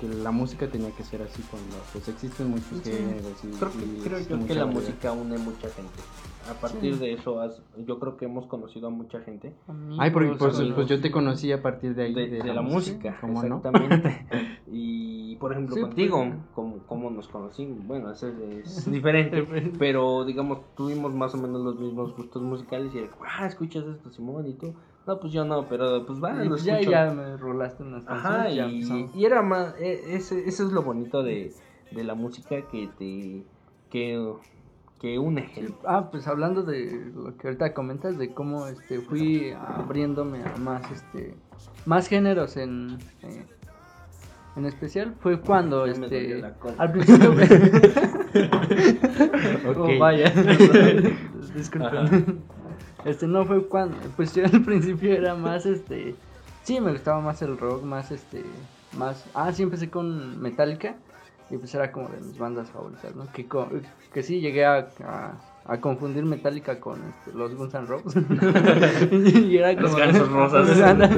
Speaker 1: que la música tenía que ser así cuando pues existen muchos géneros.
Speaker 2: Y, creo, creo que la música une mucha gente a partir de eso yo creo que hemos conocido a mucha gente.
Speaker 1: Ay, porque pues, pues, yo te conocí a partir de ahí.
Speaker 2: De, la, música, exactamente. y por ejemplo contigo, pues, como, nos conocimos, bueno, eso es, diferente, pero digamos, tuvimos más o menos los mismos gustos musicales y ah, escuchas esto, Simón, y tú. No, pues yo no, pero pues va,
Speaker 3: pues ya, ya me rolaste unas
Speaker 2: Ajá, y, y, era más, e, ese, eso es lo bonito de, de la música que te, que que une.
Speaker 3: Ah, pues hablando de lo que ahorita comentas, de cómo este fui abriéndome a más este más géneros en eh, en especial fue cuando este al principio oh, vaya. Disculpen. Este no fue cuando pues yo al principio era más este sí me gustaba más el rock más este más ah sí empecé con Metallica y pues era como de mis bandas favoritas, ¿no? Que, que sí llegué a, a, confundir Metallica con este, los Guns N' Roses. y era como. Los Rosas.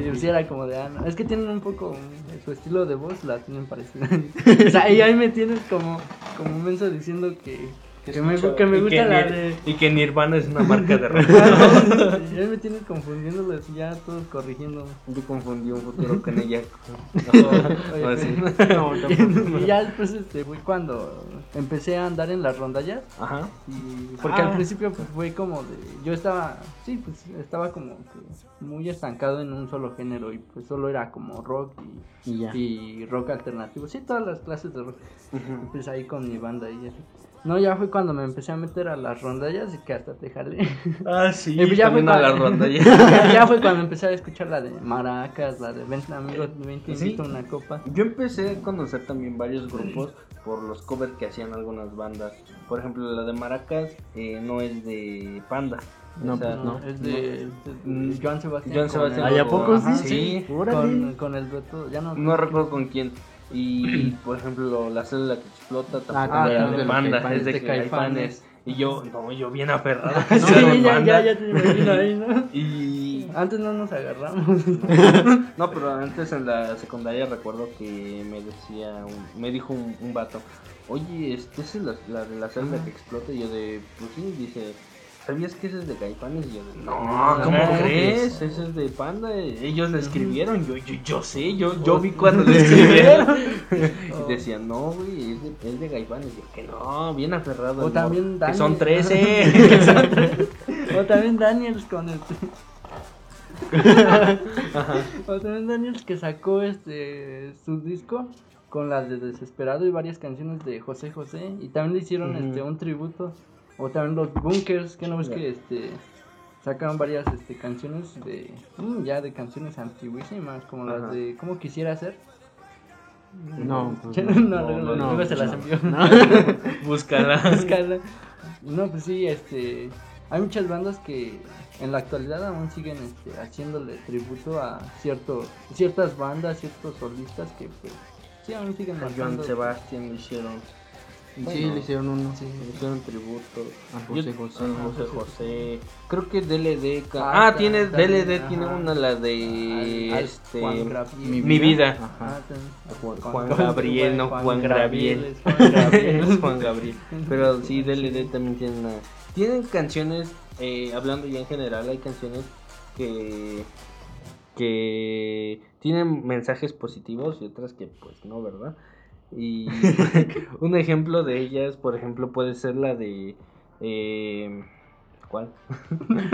Speaker 3: y sí era como de, ah, Es que tienen un poco su estilo de voz, la tienen parecida. o sea, y ahí me tienes como, como menso diciendo que que, me, que me gusta la de.
Speaker 2: Y que Nirvana es una marca de ropa.
Speaker 3: ya me tienes confundiéndolos y ya todos corrigiendo.
Speaker 2: Yo confundí un futuro con ella.
Speaker 3: No, no, y ya después este, fue cuando empecé a andar en las rondallas. Ajá. Y porque al ah. principio pues, fue como de. Yo estaba. Sí, pues estaba como que muy estancado en un solo género y pues solo era como rock y, y, rock alternativo. Sí, todas las clases de rock. Pues ahí con mi banda y así. No, ya fue cuando me empecé a meter a las rondallas y que hasta te jalé.
Speaker 2: Ah, sí, ya fue cuando, las rondallas.
Speaker 3: ya, fue cuando empecé a escuchar la de Maracas, la de Ven amigos, ven te una copa.
Speaker 2: Yo empecé a conocer también varios grupos por los covers que hacían algunas bandas. Por ejemplo, la de Maracas eh, no es de Panda.
Speaker 3: No, pues no, es de,
Speaker 2: mm,
Speaker 3: Joan Sebastián.
Speaker 2: Joan Sebastián.
Speaker 3: ¿Hay a poco sí? Sí. Con, con el dueto, ya no.
Speaker 2: No recuerdo con quién. Y por ejemplo, la célula que explota tampoco ah, era de banda, es de, caifanes. Y yo, no, yo bien aferrado.
Speaker 3: no, sí, ya, ya, ya, te imagino ahí, ¿no? Y... Antes no nos agarramos.
Speaker 2: no, pero antes en la secundaria recuerdo que me decía, me dijo un, un vato, oye, este es la, la de la célula que explota. Y yo de, pues sí, dice, ¿Sabías que ese es de Caifanes? Y yo, no, ¿cómo crees? Ese es de Panda. Ellos lo escribieron. Yo, yo, yo sé, yo, yo vi cuando lo escribieron. y decían, no, güey, es de, es de Caifanes. Y yo, que no, bien aferrado.
Speaker 3: O también
Speaker 2: Daniel. Que son 13.
Speaker 3: o también Daniels con el. o también Daniels que sacó este su disco con las de Desesperado y varias canciones de José José. Y también le hicieron este un tributo o también los bunkers, que no ves que este sacaron varias este, canciones de mm, ya de canciones antiguísimas como las de cómo quisiera ser
Speaker 1: no,
Speaker 3: pues no, no, no, no, se las envió.
Speaker 2: Búscala.
Speaker 3: No, pues sí, este hay muchas bandas que en la actualidad aún siguen este, haciéndole tributo a ciertos ciertas bandas, ciertos solistas que pues sí aún siguen
Speaker 2: Joan Sebastián lo hicieron
Speaker 1: Sí, le hicieron uno.
Speaker 2: Sí, le hicieron tributo.
Speaker 1: A José José.
Speaker 2: A José José. Creo que DLD. Ah, ah tiene DLD, tiene una, la de. este. mi, vida. Ajá. Juan, Gabriel, no Juan Gabriel. Juan Gabriel. Pero sí, DLD también tiene una. Tienen canciones, eh, hablando ya en general, hay canciones que. que tienen mensajes positivos y otras que, pues, no, ¿verdad? Y un ejemplo de ellas, por ejemplo, puede ser la de... Eh, ¿Cuál?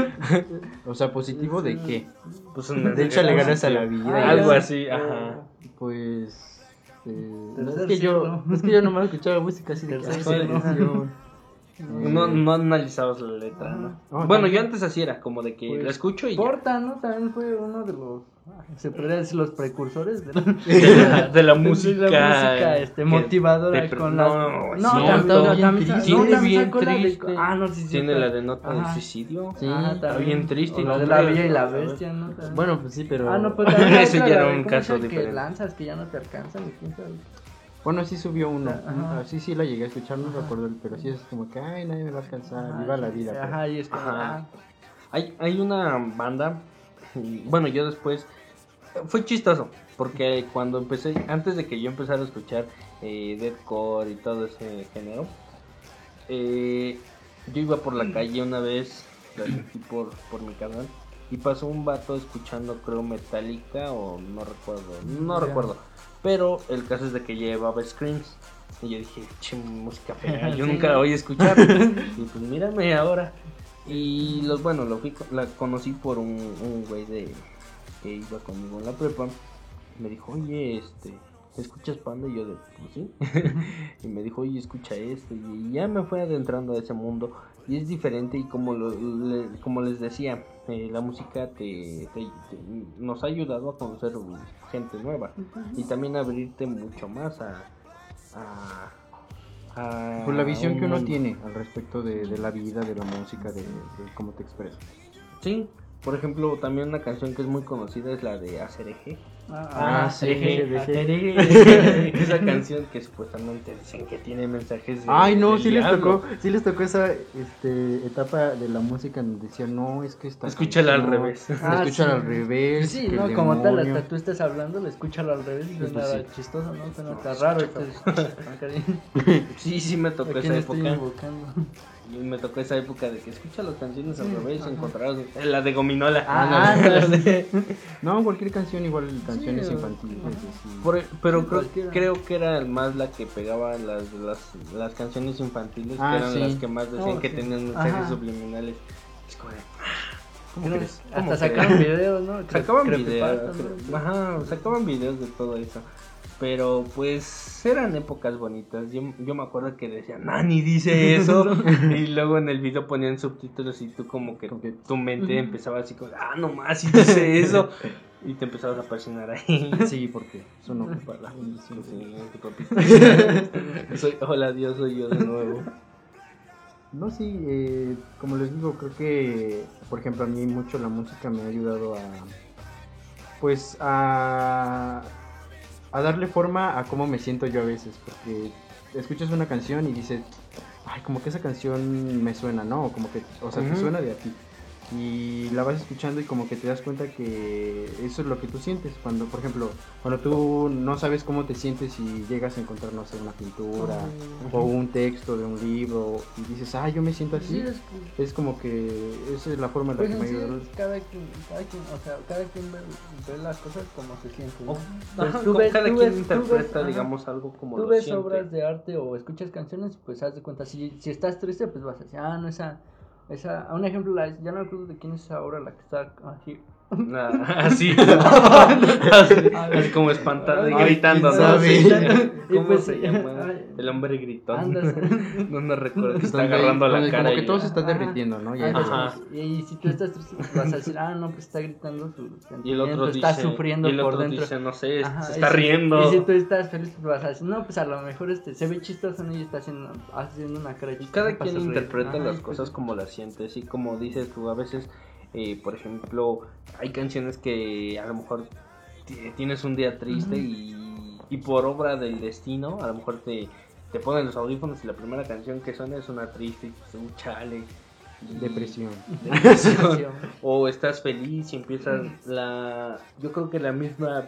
Speaker 1: o sea, positivo de qué?
Speaker 2: Pues
Speaker 1: de hecho le ganas a la vida.
Speaker 2: algo así, ajá.
Speaker 1: Pues eh, es que yo es que yo nomás escuchaba música así de
Speaker 2: no, no analizabas la letra, ¿no? bueno, yo antes así era, como de que pues, la escucho y.
Speaker 3: Porta, ¿no? También fue uno de los. Se podría decir los precursores de la,
Speaker 2: de la, música. De la música
Speaker 3: este, motivadora con las. No, no,
Speaker 2: también. Tiene bien triste. Ah, no, sí, sí. Tiene la de nota de suicidio. Sí, está bien triste.
Speaker 3: La de la Bella y la Bestia, ¿no?
Speaker 1: Bueno, pues sí, pero.
Speaker 3: Ah, no, pues.
Speaker 2: Ese ya era un caso
Speaker 3: diferente. Que lanzas que ya no te alcanzan.
Speaker 1: Bueno, sí subió uno. Sí, sí la llegué a escuchar, no recuerdo, pero sí es como que, ay, nadie me va a alcanzar, viva la vida.
Speaker 3: Ajá, y es como,
Speaker 2: Hay, hay una banda, bueno, yo después, fue chistoso, porque cuando empecé, antes de que yo empezara a escuchar eh, deathcore y todo ese género, eh, yo iba por la calle una vez, por, por mi canal, y pasó un vato escuchando, creo, Metallica o no recuerdo, no recuerdo pero el caso es de que llevaba screams. Y yo dije, che, música fea, yo nunca la voy a escuchar. y pues mírame ahora. Y los bueno, lo fui, la conocí por un, un güey de que iba conmigo en la prepa. Me dijo, oye, este, ¿escuchas Panda? Y yo de, pues sí. y me dijo, oye, escucha esto. Y ya me fue adentrando a ese mundo. Y es diferente y como, lo, como les decía, eh, la música te, nos ha ayudado a conocer gente nueva y también abrirte mucho más a,
Speaker 1: a, pues la visión que uno tiene al respecto de, la vida, de la música, de, cómo te expresas.
Speaker 2: Sí, por ejemplo, también una canción que es muy conocida es la de Acereje.
Speaker 3: Ah, ah, ah sí,
Speaker 2: esa canción que supuestamente dicen que tiene mensajes de,
Speaker 1: Ay, no, sí les tocó, sí les tocó esa este, etapa de la música en donde decían, no, es que está
Speaker 2: Escúchala al revés.
Speaker 1: Ah, escúchala al revés.
Speaker 3: Sí, no, como tal, hasta tú estás hablando, le escúchala al revés y no es nada chistoso, ¿no? Suena está raro.
Speaker 2: sí, sí me tocó esa época. Y me tocó esa época de que escucha las canciones al revés, encontrarás la de Gominola.
Speaker 1: Ah, no, cualquier canción igual canciones infantiles.
Speaker 2: pero creo, que era más la que pegaba las, las, las canciones infantiles, que ah, eran las que más decían oh, que tenían mensajes subliminales. Es como
Speaker 3: ¿Cómo crees? Hasta sacaban videos, ¿no?
Speaker 2: Sacaban videos, ajá, sacaban videos de todo eso. Pero pues eran épocas bonitas. Yo, yo me acuerdo que decían, Nani dice eso. y luego en el video ponían subtítulos y tú como que, tu mente empezaba así como, ah, no más, y dice eso. y te empezabas a apasionar ahí.
Speaker 1: Sí, porque eso no ocupa la
Speaker 2: soy, hola Dios, soy yo de nuevo.
Speaker 1: No, sí, eh, como les digo, creo que, por ejemplo, a mí mucho la música me ha ayudado a, pues, a a darle forma a cómo me siento yo a veces, porque escuchas una canción y dices, ay, como que esa canción me suena, ¿no? Como que, o sea, te suena de a ti y la vas escuchando y como que te das cuenta que eso es lo que tú sientes. Cuando por ejemplo cuando tú no sabes cómo te sientes y llegas a encontrar no sé una pintura o un texto de un libro y dices ah yo me siento así es, como que esa es la forma en la
Speaker 3: pues
Speaker 1: que me
Speaker 3: ayuda cada quien cada quien o sea cada quien ve, las cosas como se siente ¿no?
Speaker 2: pues tú ves, cada quien interpreta digamos algo como
Speaker 3: tú ves obras de arte o escuchas canciones pues haz de cuenta si, si estás triste pues vas a decir ah no esa esa, un ejemplo, ya no recuerdo de quién es ahora la que está aquí.
Speaker 2: así, así, como espantada y gritando, ¿no? ¿Cómo pues, se llama? El hombre gritó. No me recuerdo que está agarrando la cara.
Speaker 1: Como que todo se está derritiendo, ¿no?
Speaker 3: Y, si tú estás triste, pues vas a decir, ah, no, pues está gritando su
Speaker 2: Y el otro
Speaker 3: está sufriendo
Speaker 2: y el
Speaker 3: otro por dentro.
Speaker 2: dice, no sé, se está riendo.
Speaker 3: Y si tú estás feliz, pues vas a decir, no, pues a lo mejor este se ve chistoso ¿no? y está haciendo, haciendo una cara
Speaker 2: Y cada quien interpreta las cosas como las siente, así como dices tú, a veces eh, por ejemplo, hay canciones que a lo mejor tienes un día triste y, por obra del destino, a lo mejor te, te ponen los audífonos y la primera canción que suena es una triste, un chale.
Speaker 1: Depresión.
Speaker 2: o estás feliz y empiezas la... Yo creo que la misma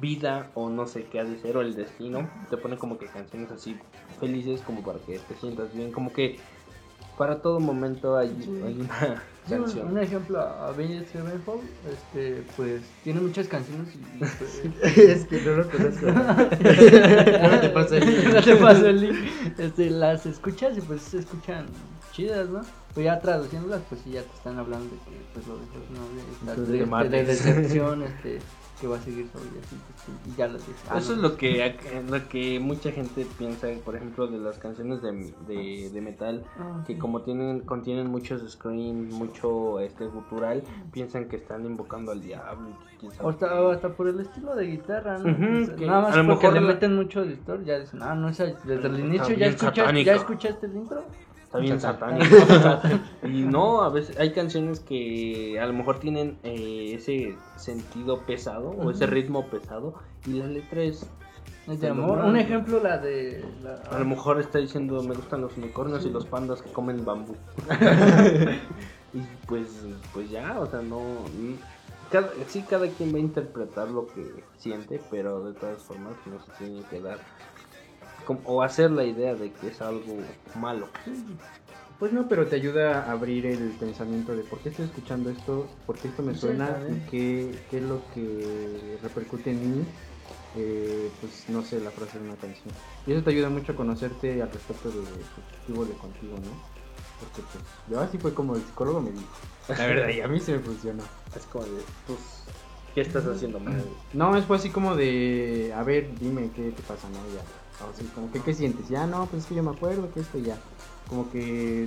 Speaker 2: vida o no sé qué ha de ser o el destino te pone como que canciones así felices como para que te sientas bien como que para todo momento hay, hay una canción.
Speaker 3: Un, ejemplo, Avenged Sevenfold, este, pues tiene muchas canciones y, pues, es que no lo conozco. no te paso el link. No te paso el link. Este, las escuchas y pues se escuchan chidas, ¿no? Pues ya traduciéndolas, pues sí, ya te están hablando de que pues lo dejó ¿no? de, de, de, decepción, este que va a seguir y así, pues, y ya lo dice.
Speaker 2: Ah, Eso es lo que, lo que mucha gente piensa, por ejemplo, de las canciones de, de, de metal, ah, que como tienen contienen muchos screams, mucho este gutural, piensan que están invocando al diablo.
Speaker 3: O hasta, hasta por el estilo de guitarra, ¿no? nada más porque le meten mucho distor, ya dicen, ah, no, esa, desde el inicio ya escuchaste, ya escuchaste el intro
Speaker 2: está bien satánico. y no, a veces hay canciones que a lo mejor tienen eh, ese sentido pesado o ese ritmo pesado y la letra es
Speaker 3: de amor. Un ejemplo, la de.
Speaker 2: A lo mejor está diciendo: Me gustan los unicornios y los pandas que comen bambú. y pues, pues ya, o sea, no. Cada, sí, cada quien va a interpretar lo que siente, pero de todas formas no se tiene que dar o hacer la idea de que es algo malo.
Speaker 1: Pues no, pero te ayuda a abrir el pensamiento de por qué estoy escuchando esto, por qué esto me suena y qué, qué, es lo que repercute en mí, eh, pues no sé, la frase de una canción. Y eso te ayuda mucho a conocerte al respecto de pues, de contigo, ¿no? Porque pues yo así fue como el psicólogo me dijo. La verdad, y a mí se me funcionó.
Speaker 2: Es como de, pues, ¿qué estás haciendo mal?
Speaker 1: No, es fue así como de, a ver, dime qué te pasa, ¿no? Ya como que, ¿qué sientes? Ya no, pues es que yo me acuerdo que esto ya. Como que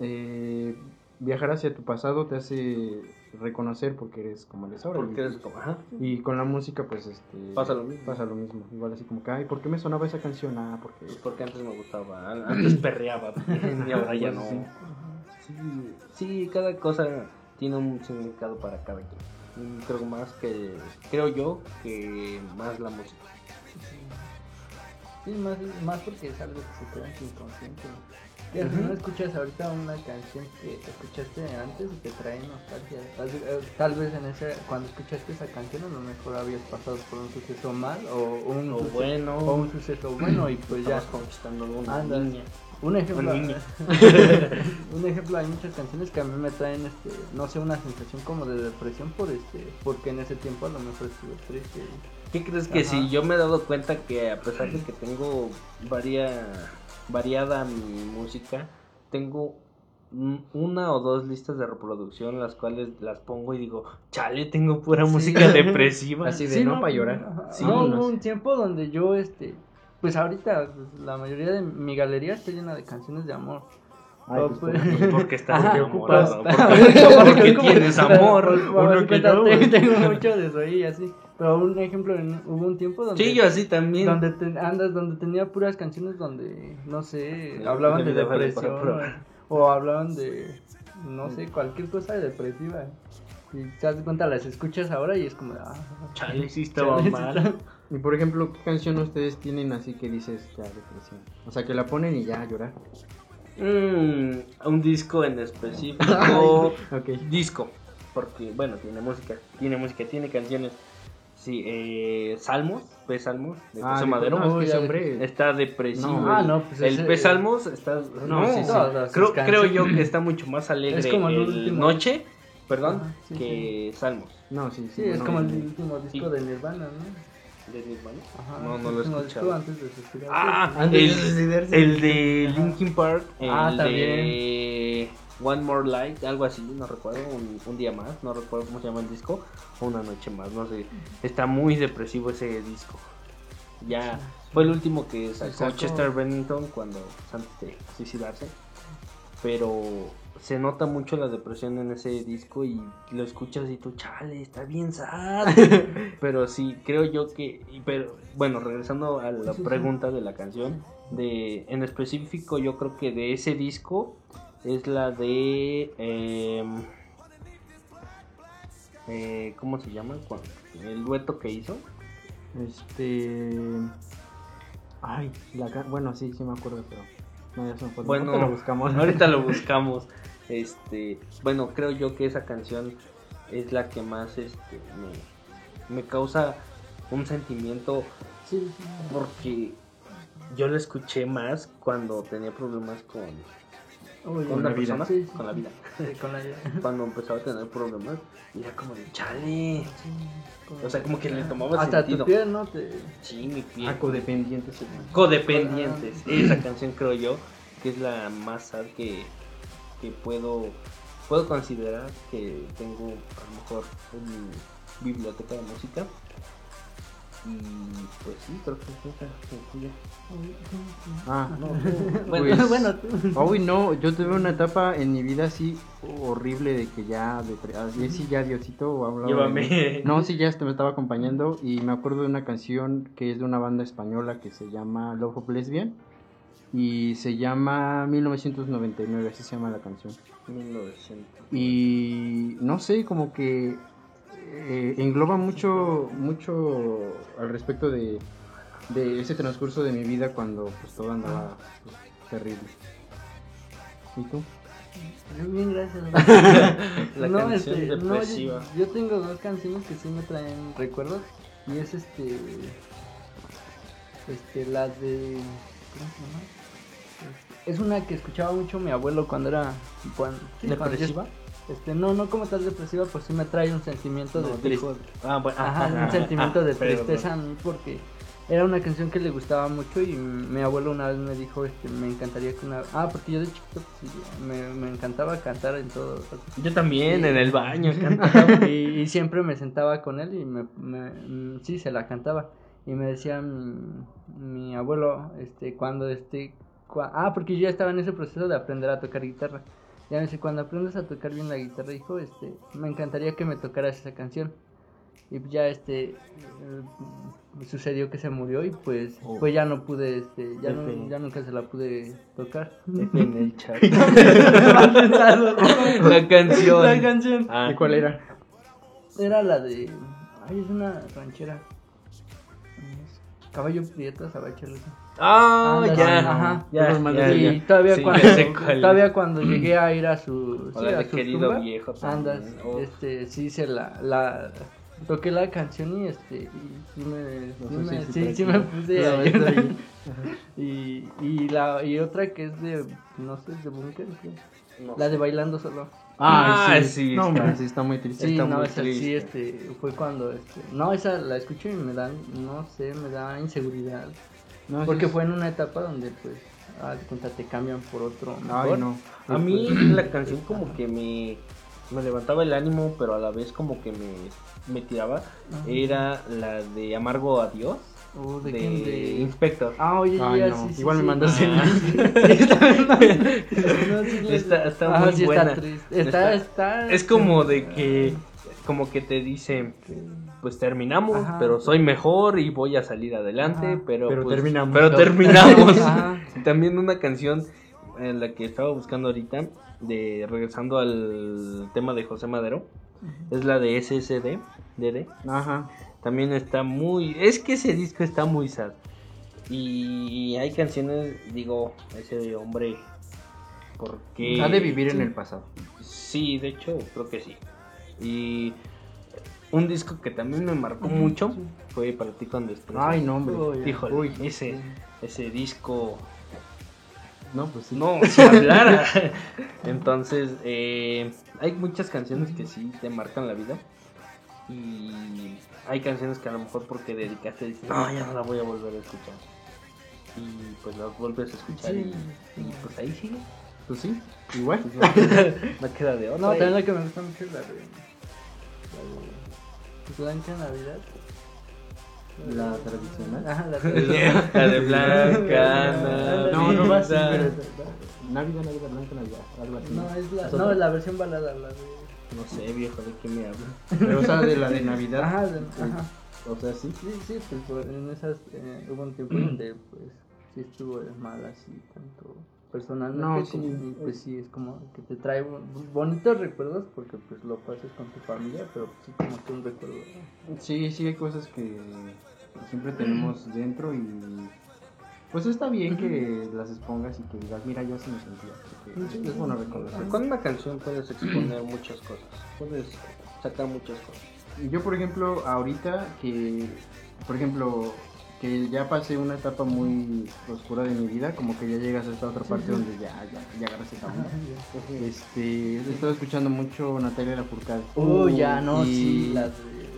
Speaker 1: eh, viajar hacia tu pasado te hace reconocer porque eres como eres ahora.
Speaker 2: Porque eres como, ajá.
Speaker 1: Y con la música, pues, este...
Speaker 2: Pasa lo mismo.
Speaker 1: Pasa lo mismo. Igual así como que, ay, ¿por qué me sonaba esa canción? Ah, porque...
Speaker 2: Pues porque antes me gustaba, antes perreaba y ahora ya no. Sí. sí, cada cosa tiene un significado para cada quien. Creo más que, creo yo, que más la música.
Speaker 3: Sí, más, más porque es algo que se queda en tu inconsciente. Al final escuchas ahorita una canción que escuchaste antes y te trae nostalgia. Tal, vez en ese, cuando escuchaste esa canción a lo mejor habías pasado por un suceso mal o un,
Speaker 2: suceso, bueno.
Speaker 3: o un suceso bueno y pues ya
Speaker 2: conquistando una niña.
Speaker 3: Un ejemplo, un ejemplo, hay muchas canciones que a mí me traen, este, no sé, una sensación como de depresión por este, porque en ese tiempo a lo mejor estuve triste.
Speaker 2: ¿Qué crees que si yo me he dado cuenta que a pesar de que tengo varia, variada mi música, tengo una o dos listas de reproducción las cuales las pongo y digo, chale, tengo pura música depresiva.
Speaker 1: Así de no, para llorar.
Speaker 3: no, hubo un tiempo donde yo, este, pues ahorita pues, la mayoría de mi galería está llena de canciones de amor.
Speaker 2: Ay, pues, pues, porque estás enamorado. Porque, porque tienes amor.
Speaker 3: Uno que no. Tengo mucho de eso y así. Pero un ejemplo, hubo un tiempo donde...
Speaker 2: Sí, yo así también.
Speaker 3: Donde andas, donde tenía puras canciones donde, no sé, hablaban de, depresión. o hablaban de, no sé, cualquier cosa depresiva. Y te das cuenta, las escuchas ahora y es como, ah,
Speaker 2: chale, sí estaba mal.
Speaker 1: Y por ejemplo, ¿qué canción ustedes tienen así que dices ya depresión? O sea, que la ponen y ya llorar.
Speaker 2: Mm, un disco en específico. okay. Disco. Porque, bueno, tiene música, tiene música, tiene canciones. Sí, eh, Salmos, P. Salmos, de ah, Madero.
Speaker 1: No, es que hombre
Speaker 2: está depresivo. No, ah, no, pues el P. Salmos está. No, sí, sí. creo, creo, yo que está mucho más alegre. Es como el, último... Noche, perdón, que Salmos.
Speaker 3: No, sí, sí. Sí, es como el último disco de Nirvana, ¿no?
Speaker 2: ¿De Nirvana? Ajá, no, no lo he escuchado. Antes de ah, antes el, de el de Linkin Park. El ah, también. De One More Light, algo así, no recuerdo. Un, un, día más, no recuerdo cómo se llama el disco. O una noche más, no sé. Está muy depresivo ese disco. Ya fue el último que sacó Chester Bennington cuando antes de suicidarse. Pero se nota mucho la depresión en ese disco y lo escuchas y tú, chale, está bien sad. pero sí, creo yo que, pero bueno, regresando a la pregunta de la canción, de en específico yo creo que de ese disco es la de... Em, eh, ¿Cómo se llama? El dueto que hizo.
Speaker 1: Este... Ay, la... bueno, sí, sí me acuerdo, pero...
Speaker 2: Bueno, ahorita lo buscamos. Ahorita lo buscamos. Este, bueno, creo yo que esa canción es la que más este, me, causa un sentimiento porque yo la escuché más cuando tenía problemas con, con, la vida. con la vida. cuando empezaba a tener problemas, era como de chale. o sea, como que le tomaba
Speaker 3: Hasta sentido. tu piel, ¿no? Te...
Speaker 2: Sí, mi piel.
Speaker 1: Ah, codependientes.
Speaker 2: Codependientes. Esa canción creo yo que es la más sad que que puedo puedo considerar que tengo a lo mejor una biblioteca de música y pues sí, creo que es
Speaker 1: Ah, no. bueno, pues, bueno Uy, no, yo tuve una etapa en mi vida así horrible de que ya, de, sí, ya Diosito hablaba. Llévame. No, sí, ya este me estaba acompañando y me acuerdo de una canción que es de una banda española que se llama Love of Lesbian y se llama 1999, así se llama la canción. 1900. Y no sé, como que eh, engloba mucho, mucho al respecto de, de, ese transcurso de mi vida cuando pues todo andaba pues, terrible. ¿Y tú?
Speaker 3: Bien, gracias. la no, canción este, depresiva. yo, yo, tengo dos canciones que sí me traen recuerdos y es este este la de ¿cómo se llama? Es una que escuchaba mucho mi abuelo cuando era cuando,
Speaker 2: depresiva.
Speaker 3: Este, no, no como tal depresiva, pues sí me trae un sentimiento de tristeza. Ah, bueno, ajá, un sentimiento de tristeza a mí porque era una canción que le gustaba mucho y mi abuelo una vez me dijo, este, me encantaría que una... Ah, porque yo de chiquito pues, me, me, encantaba cantar en todo.
Speaker 2: Yo también, en el baño.
Speaker 3: y, y, siempre me sentaba con él y me, me, sí, se la cantaba. Y me decía mi, mi abuelo, este, cuando este... ah, porque yo ya estaba en ese proceso de aprender a tocar guitarra. Ya me dice, cuando aprendas a tocar bien la guitarra, hijo, este, me encantaría que me tocaras esa canción. Y ya este eh, sucedió que se murió y pues oh. pues ya no pude este ya no, ya nunca se la pude tocar. En el chat.
Speaker 2: la canción.
Speaker 3: La canción.
Speaker 1: Ah. ¿Y cuál era?
Speaker 3: Era la de ay, es una ranchera. Caballo Prieto, Sabacheros.
Speaker 2: Ah, ya, ajá, ya,
Speaker 3: y todavía cuando todavía cuando llegué a ir a su,
Speaker 2: sí, a su querido viejo
Speaker 3: andas, este, sí se la, la toqué la canción y este y sí me, sí, sí, me puse ahí. y, y la y otra que es de no sé de Bunker la de bailando solo.
Speaker 1: Ah, sí, sí, no, está, sí, está muy triste.
Speaker 3: Sí,
Speaker 1: está
Speaker 3: no,
Speaker 1: muy
Speaker 3: esa
Speaker 1: triste.
Speaker 3: sí, este, fue cuando, este, no, esa la escucho y me da, no sé, me da inseguridad. No, porque fue en una etapa donde, pues, ah, cuenta, te cambian por otro.
Speaker 2: Ay, no. A mí la canción como que me, me levantaba el ánimo, pero a la vez como que me, me tiraba. Era la de Amargo Adiós.
Speaker 3: Oh, ¿de, quién? De
Speaker 2: Inspector.
Speaker 3: Ah, oye, ya,
Speaker 1: no. sí, Igual me mandas el
Speaker 2: está, está muy buena. Está, está, es como de que como que te dice pues terminamos, pero soy mejor y voy a salir adelante, pero
Speaker 1: pero
Speaker 2: pues,
Speaker 1: terminamos.
Speaker 2: Pero terminamos. También una canción en la que estaba buscando ahorita de regresando al tema de José Madero es la de SSD, DD.
Speaker 1: Ajá.
Speaker 2: También está muy. Es que ese disco está muy sad. Y hay canciones, digo, ese hombre. Porque.
Speaker 1: Ha de vivir en el pasado.
Speaker 2: Sí, de hecho, creo que sí. Y. Un disco que también me marcó mucho fue para ti Desprecio.
Speaker 1: Ay, no, hombre.
Speaker 2: Uy, ese, ese disco.
Speaker 1: No, pues sí.
Speaker 2: No, si hablara. Entonces, eh, hay muchas canciones que sí te marcan la vida. Y hay canciones que a lo mejor porque dedicaste dices, no, ya no la voy a volver a escuchar. Y pues las vuelves a escuchar y, pues ahí sigue.
Speaker 1: Pues sí, igual.
Speaker 2: no, queda de otra.
Speaker 3: No, también la que me gusta mucho es la de. La de Blanca Navidad.
Speaker 1: La tradicional.
Speaker 3: Ajá, la tradicional.
Speaker 2: la de Blanca
Speaker 1: Navidad. No, no va a ser. Navidad, Navidad, Blanca Navidad. Algo así.
Speaker 3: No, es la, no, la versión balada, la de.
Speaker 2: No sé, viejo, ¿de qué me hablas?
Speaker 1: Pero, o sea, de la de Navidad.
Speaker 3: Ajá, ajá.
Speaker 1: O sea, sí.
Speaker 3: Sí, sí, pues en esas eh, hubo un tiempo donde, pues, sí estuvo mal así, tanto personalmente no, sí, pues sí, es como que te trae bonitos recuerdos porque, pues, lo pasas con tu familia, pero sí como que un recuerdo.
Speaker 1: Sí, sí, hay cosas que siempre tenemos dentro y pues está bien que las expongas y que digas, mira, yo así me sentía. es bueno reconocer.
Speaker 2: Con una canción puedes exponer muchas cosas, puedes sacar muchas cosas.
Speaker 1: Yo, por ejemplo, ahorita que, por ejemplo, que ya pasé una etapa muy oscura de mi vida, como que ya llegas a esta otra parte donde ya, ya, ya agarras esa onda. Este, he estado escuchando mucho Natalia Lafourcade.
Speaker 3: Oh, ya, no, sí,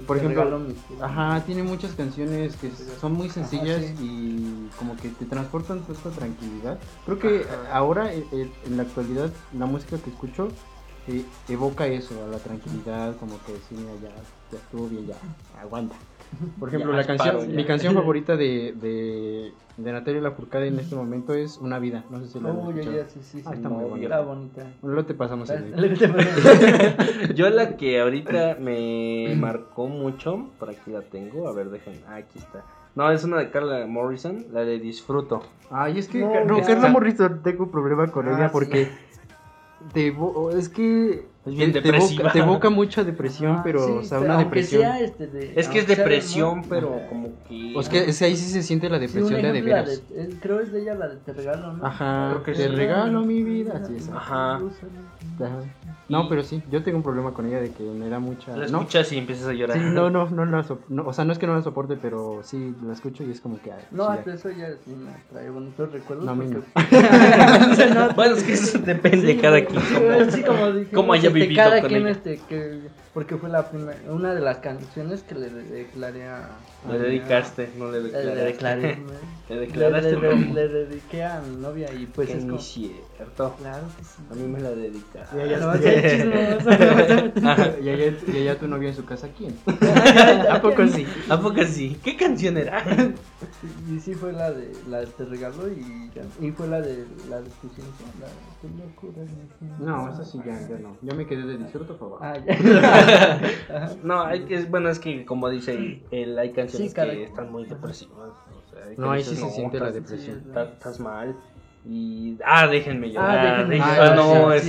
Speaker 1: por ejemplo, ajá, tiene muchas canciones que son muy sencillas y como que te transportan toda esta tranquilidad. Creo que ahora, en la actualidad, la música que escucho eh, evoca eso, a la tranquilidad, como que sí, ya, ya estuvo bien, ya, aguanta. Por ejemplo, la canción, mi canción favorita de, de, de Natalia Lafourcade en este momento es Una vida. No sé si la
Speaker 3: oh, ya, sí, sí,
Speaker 1: ah, está muy
Speaker 3: bonita. bonita.
Speaker 1: Luego te pasamos el
Speaker 2: Yo la que ahorita me marcó mucho, por aquí la tengo, a ver, dejen, ah, aquí está. No, es una de Carla Morrison, la de Disfruto.
Speaker 1: Ay, es que no, Carla Morrison tengo problema con ah, ella porque te, es que te, evoca, mucha depresión, pero, o sea, una depresión.
Speaker 3: Este,
Speaker 2: es que es depresión, pero como que.
Speaker 1: O es que ahí sí se siente la depresión de de veras.
Speaker 3: creo es de ella la de Te regalo, ¿no?
Speaker 1: Ajá, que te regalo mi vida.
Speaker 2: Ajá.
Speaker 1: No, pero sí, yo tengo un problema con ella de que me da mucha.
Speaker 2: La escuchas y empiezas a llorar.
Speaker 1: Sí, no, no, no, no, no, o sea, no es que no la soporte, pero sí, la escucho y es como que.
Speaker 3: no, hasta eso ya sí me trae bonitos recuerdos. No, no.
Speaker 2: bueno, es que eso depende de cada quien.
Speaker 3: Sí, como
Speaker 2: este, vivido
Speaker 3: cada quien, este, que porque fue la primera, una de las canciones que le declaré a...
Speaker 2: Le dedicaste, no le declaré.
Speaker 3: Le declaré.
Speaker 2: le declaraste,
Speaker 3: le, le, dediqué a mi novia y pues
Speaker 2: que es como... cierto.
Speaker 3: Claro que sí.
Speaker 2: A mí me la dedicaste.
Speaker 1: Y allá, y, allá, y allá tu novia en su casa, ¿quién?
Speaker 2: ¿A poco sí? ¿A poco sí? ¿Qué canción era?
Speaker 3: y sí fue la de la de Te Regalo y, y fue la de la de
Speaker 1: No, esa sí ya, ya no. Yo me quedé de disfruto, por favor.
Speaker 3: Ah, ya.
Speaker 2: no, hay que, bueno, es que como dice él, hay canciones que están muy depresivas. O sea,
Speaker 1: no, ahí sí se siente la depresión.
Speaker 2: Estás mal. Y. Ah, déjenme llorar. Ah, déjenme llorar. no, es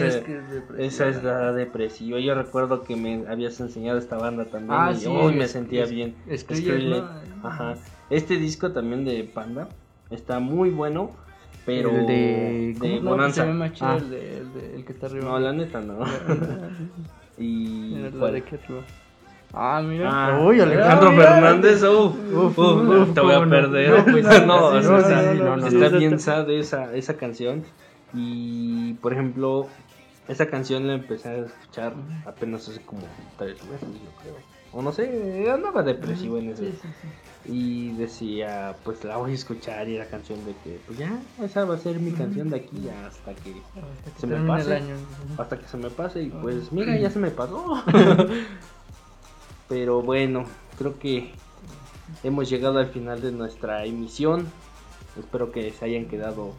Speaker 2: esa es la depresiva. Yo recuerdo que me habías enseñado esta banda también. Ah, y sí, me sentía bien. Ajá. Este disco también de Panda está muy bueno. Pero
Speaker 1: el de,
Speaker 3: de Bonanza. No, más chido ah. el, de, el, de, el que está arriba.
Speaker 2: No, la neta no. y.
Speaker 3: La de Ah, mira.
Speaker 2: Ah, Uy, Alejandro Fernández, uf, uf, uf, te voy a perder. No, no, está bien sad esa, esa canción. Y, por ejemplo, esa canción la empecé a escuchar apenas hace como tres meses, yo creo. O no sé, andaba depresivo en ese. Y decía, pues la voy a escuchar y la canción de que, pues ya, esa va a ser mi canción de aquí hasta que, se me pase. Hasta que se me pase y pues mira, ya se me pasó. Pero bueno, creo que hemos llegado al final de nuestra emisión. Espero que se hayan quedado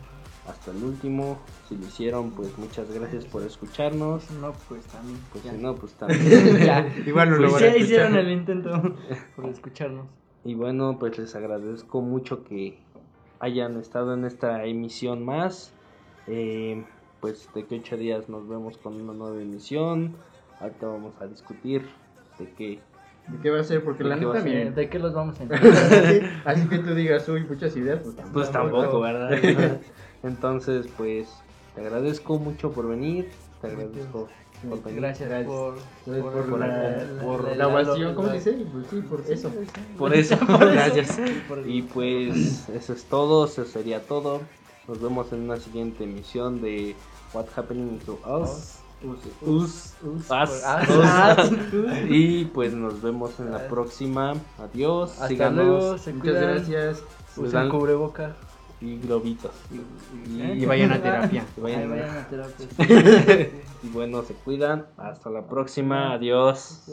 Speaker 2: hasta el último. Si lo hicieron, pues muchas gracias por escucharnos.
Speaker 3: No, pues también.
Speaker 2: Pues si no, pues también.
Speaker 3: Igual no pues lo ya hicieron el intento por escucharnos.
Speaker 2: Y bueno, pues les agradezco mucho que hayan estado en esta emisión más. Eh, pues de que ocho días nos vemos con una nueva emisión. Ahorita vamos a discutir de qué
Speaker 1: ¿De qué va a ser? Porque la neta bien.
Speaker 3: ¿De qué los vamos a entender?
Speaker 1: así, que tú digas, uy, muchas ideas, pues
Speaker 2: tampoco. Pues tampoco, ¿verdad? Entonces, pues, te agradezco mucho por venir. Te agradezco
Speaker 3: por venir. Gracias, por,
Speaker 1: por, la, por la ovación, ¿cómo dice? Pues sí, por eso.
Speaker 2: Por eso, gracias. Y pues, eso es todo, eso sería todo. Nos vemos en una siguiente emisión de What Happening to Us. Us, y pues nos vemos en la próxima. Adiós.
Speaker 3: Hasta luego. Muchas gracias.
Speaker 1: Usen cubreboca.
Speaker 2: Y globitos.
Speaker 1: Y, vayan a terapia.
Speaker 3: Y vayan, a terapia.
Speaker 2: y bueno, se cuidan. Hasta la próxima. Adiós.